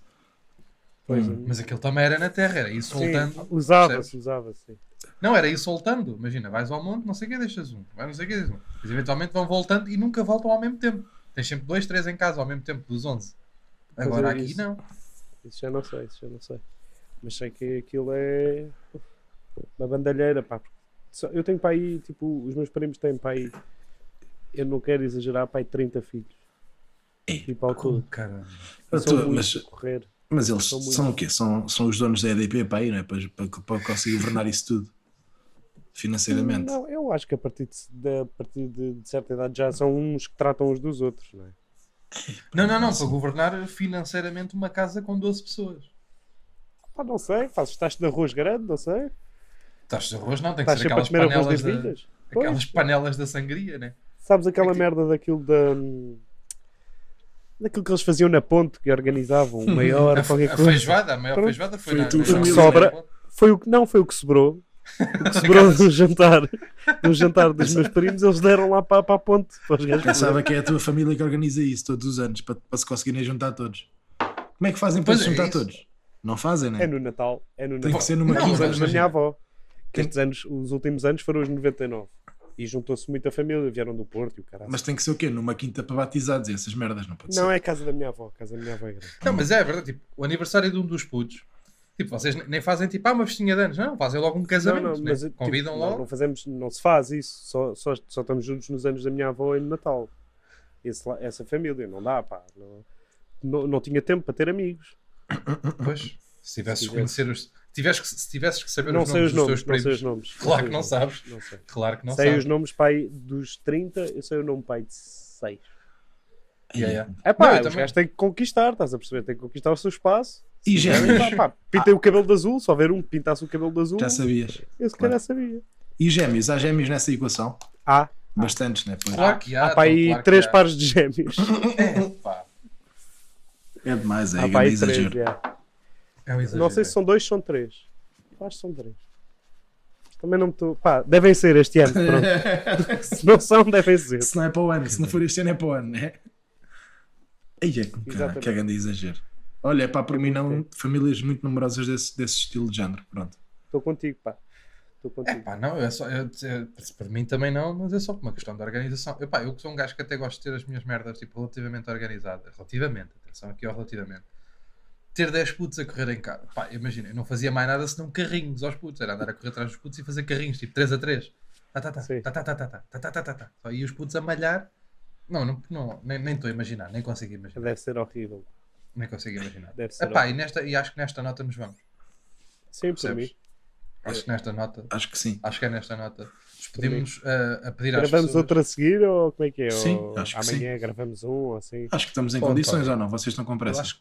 Speaker 1: Pois,
Speaker 2: Hum.
Speaker 3: Mas aquele também era na terra, era soltando.
Speaker 1: usava-se, usava-se. sim.
Speaker 3: Não, era ir soltando. Imagina, vais ao monte, não sei o que, deixas um. Vai não sei o que, deixas um. Mas eventualmente vão voltando e nunca voltam ao mesmo tempo. Tens sempre dois, três em casa ao mesmo tempo, dos 11. Agora
Speaker 1: é
Speaker 3: aqui
Speaker 1: isso.
Speaker 3: não.
Speaker 1: Isso já não sei, isso já não sei. Mas sei que aquilo é uma bandalheira, pá. Eu tenho para aí, tipo, os meus primos têm para aí, eu não quero exagerar, para aí 30 filhos.
Speaker 2: Ei,
Speaker 1: Tipo, ao todo.
Speaker 3: Caramba.
Speaker 2: Mas,
Speaker 1: correr.
Speaker 2: Mas eles
Speaker 1: são
Speaker 2: são, o quê? São, são os donos da EDP para aí, não é? Para, para, para conseguir governar isso tudo financeiramente.
Speaker 1: Não, eu acho que a partir, de, de- a partir de, de certa idade já são uns que tratam uns dos outros, não é?
Speaker 3: Não, não, não, para governar financeiramente uma casa com 12 pessoas.
Speaker 1: Pá, não sei, fazes taxa de arroz grande, não sei.
Speaker 3: Taxas de arroz não, tem que ser aquelas panelas, da, aquelas
Speaker 1: Pois.
Speaker 3: panelas da sangria, né?
Speaker 1: Sabes aquela
Speaker 3: É que-
Speaker 1: merda daquilo da. hum, Daquilo que eles faziam na ponte, que organizavam, o maior,
Speaker 3: A,
Speaker 1: qualquer
Speaker 3: a
Speaker 1: coisa.
Speaker 3: feijoada, a maior
Speaker 1: Pronto.
Speaker 3: feijoada foi,
Speaker 2: Foi
Speaker 3: na,
Speaker 2: tu-
Speaker 3: na-
Speaker 2: o que
Speaker 1: sobra. Foi o que não, foi o que sobrou. O que sobrou do jantar, do jantar dos meus primos, eles deram lá para, para a ponte. Para
Speaker 2: Pensava que é a tua família que organiza isso todos os anos para, para se conseguirem juntar todos. Como é que fazem para
Speaker 3: Pois
Speaker 2: se
Speaker 3: é
Speaker 2: juntar
Speaker 3: isso.
Speaker 2: todos? Não fazem, né?
Speaker 1: É no Natal. É no
Speaker 2: Tem
Speaker 1: Natal.
Speaker 2: que ser numa
Speaker 1: Não,
Speaker 3: quinta,
Speaker 1: os anos da minha avó. Que estes anos, os últimos anos foram os 99. E juntou-se muita família, vieram do Porto e o caralho.
Speaker 2: Mas tem que ser o quê? Numa quinta para batizados e essas merdas, não pode
Speaker 1: Não,
Speaker 2: ser.
Speaker 1: é a casa da minha avó. A casa da minha avó é grande.
Speaker 3: Não, mas é verdade, tipo, o aniversário de um dos putos, tipo, vocês ne- nem fazem tipo, ah, uma festinha de anos, não, fazem logo um casamento,
Speaker 1: Não, não,
Speaker 3: né?
Speaker 1: mas tipo,
Speaker 3: convidam
Speaker 1: não,
Speaker 3: logo.
Speaker 1: Não, fazemos, não se faz isso. Só, só, só estamos juntos nos anos da minha avó e no Natal. Esse essa família, não dá, pá. Não, não, não tinha tempo para ter amigos.
Speaker 3: Pois, se tivesses conhecer os. Tivesses que, se tivesses que saber
Speaker 1: Não
Speaker 3: os
Speaker 1: sei
Speaker 3: nomes
Speaker 1: os
Speaker 3: dos
Speaker 1: nomes,
Speaker 3: teus
Speaker 1: não sei os nomes.
Speaker 3: Claro que não
Speaker 1: nomes,
Speaker 3: sabes.
Speaker 1: Não sei.
Speaker 3: Claro que não
Speaker 1: sei
Speaker 3: sabes.
Speaker 1: os nomes, pai, dos 30, eu sei o nome, pai, de 6.
Speaker 3: Yeah, yeah.
Speaker 1: É pá,
Speaker 3: Não,
Speaker 1: os
Speaker 3: também.
Speaker 1: gajos têm que conquistar, estás a perceber? Têm que conquistar o seu espaço.
Speaker 2: E gêmeos?
Speaker 1: Pá, pá, Pintei o cabelo de azul, só ver um que pintasse o cabelo de azul.
Speaker 2: Já sabias.
Speaker 1: Eu se calhar sabia.
Speaker 2: E gêmeos? Há gêmeos nessa equação?
Speaker 1: Há,
Speaker 2: Bastantes, né? Pois.
Speaker 3: Claro que há.
Speaker 1: há
Speaker 3: então,
Speaker 1: aí
Speaker 3: claro que
Speaker 1: três pares de gêmeos.
Speaker 3: É, pá,
Speaker 2: É demais, é
Speaker 1: Há
Speaker 2: grande
Speaker 1: aí três,
Speaker 2: exagero.
Speaker 1: já.
Speaker 3: É um exagero.
Speaker 1: Não sei se são dois, são três. Eu acho que são três. Também não me estou. Pá, devem ser este ano. Pronto. se não são, devem ser.
Speaker 2: Se não é para o ano, se não for este ano é para o ano, né? Aí é
Speaker 1: Exatamente.
Speaker 2: que é grande exagero. Olha, pá, para mim não, famílias muito numerosas desse, desse estilo de género, pronto.
Speaker 1: Estou contigo, pá. Estou
Speaker 3: É
Speaker 1: contigo.
Speaker 3: pá, não, é só, é, é, para mim também não, mas é só por uma questão de organização. Eu, pá, eu que sou um gajo que até gosto de ter as minhas merdas tipo, relativamente organizadas. Relativamente, atenção aqui ao relativamente. Ter 10 putos a correr em casa. Pá, imagina, eu não fazia mais nada senão carrinhos aos putos. Era andar a correr atrás dos putos e fazer carrinhos, tipo 3 a 3. Tá, tá, tá,
Speaker 1: Sim.
Speaker 3: tá, tá, tá, tá, tá, tá, tá, tá, tá, tá. Só, E os putos a malhar. Não, não, não nem nem estou a imaginar, nem consigo imaginar.
Speaker 1: Deve ser horrível.
Speaker 3: Nem consigo imaginar.
Speaker 1: Deve ser
Speaker 3: Epá,
Speaker 1: horrível.
Speaker 3: e, nesta, e acho que nesta nota nos vamos.
Speaker 1: Sim, por
Speaker 3: Percebes?
Speaker 1: mim.
Speaker 3: Acho que nesta nota,
Speaker 2: Acho que sim.
Speaker 3: acho que é nesta nota. Despedimos a, a pedir às
Speaker 1: Gravamos
Speaker 3: pessoas.
Speaker 1: outra a seguir ou como é que é?
Speaker 2: Sim,
Speaker 1: Ou
Speaker 2: acho que
Speaker 1: amanhã gravamos um ou assim.
Speaker 2: Acho que estamos em
Speaker 3: Pô,
Speaker 2: condições
Speaker 3: pá.
Speaker 2: ou não? Vocês estão com
Speaker 3: Eu
Speaker 2: pressa?
Speaker 3: acho,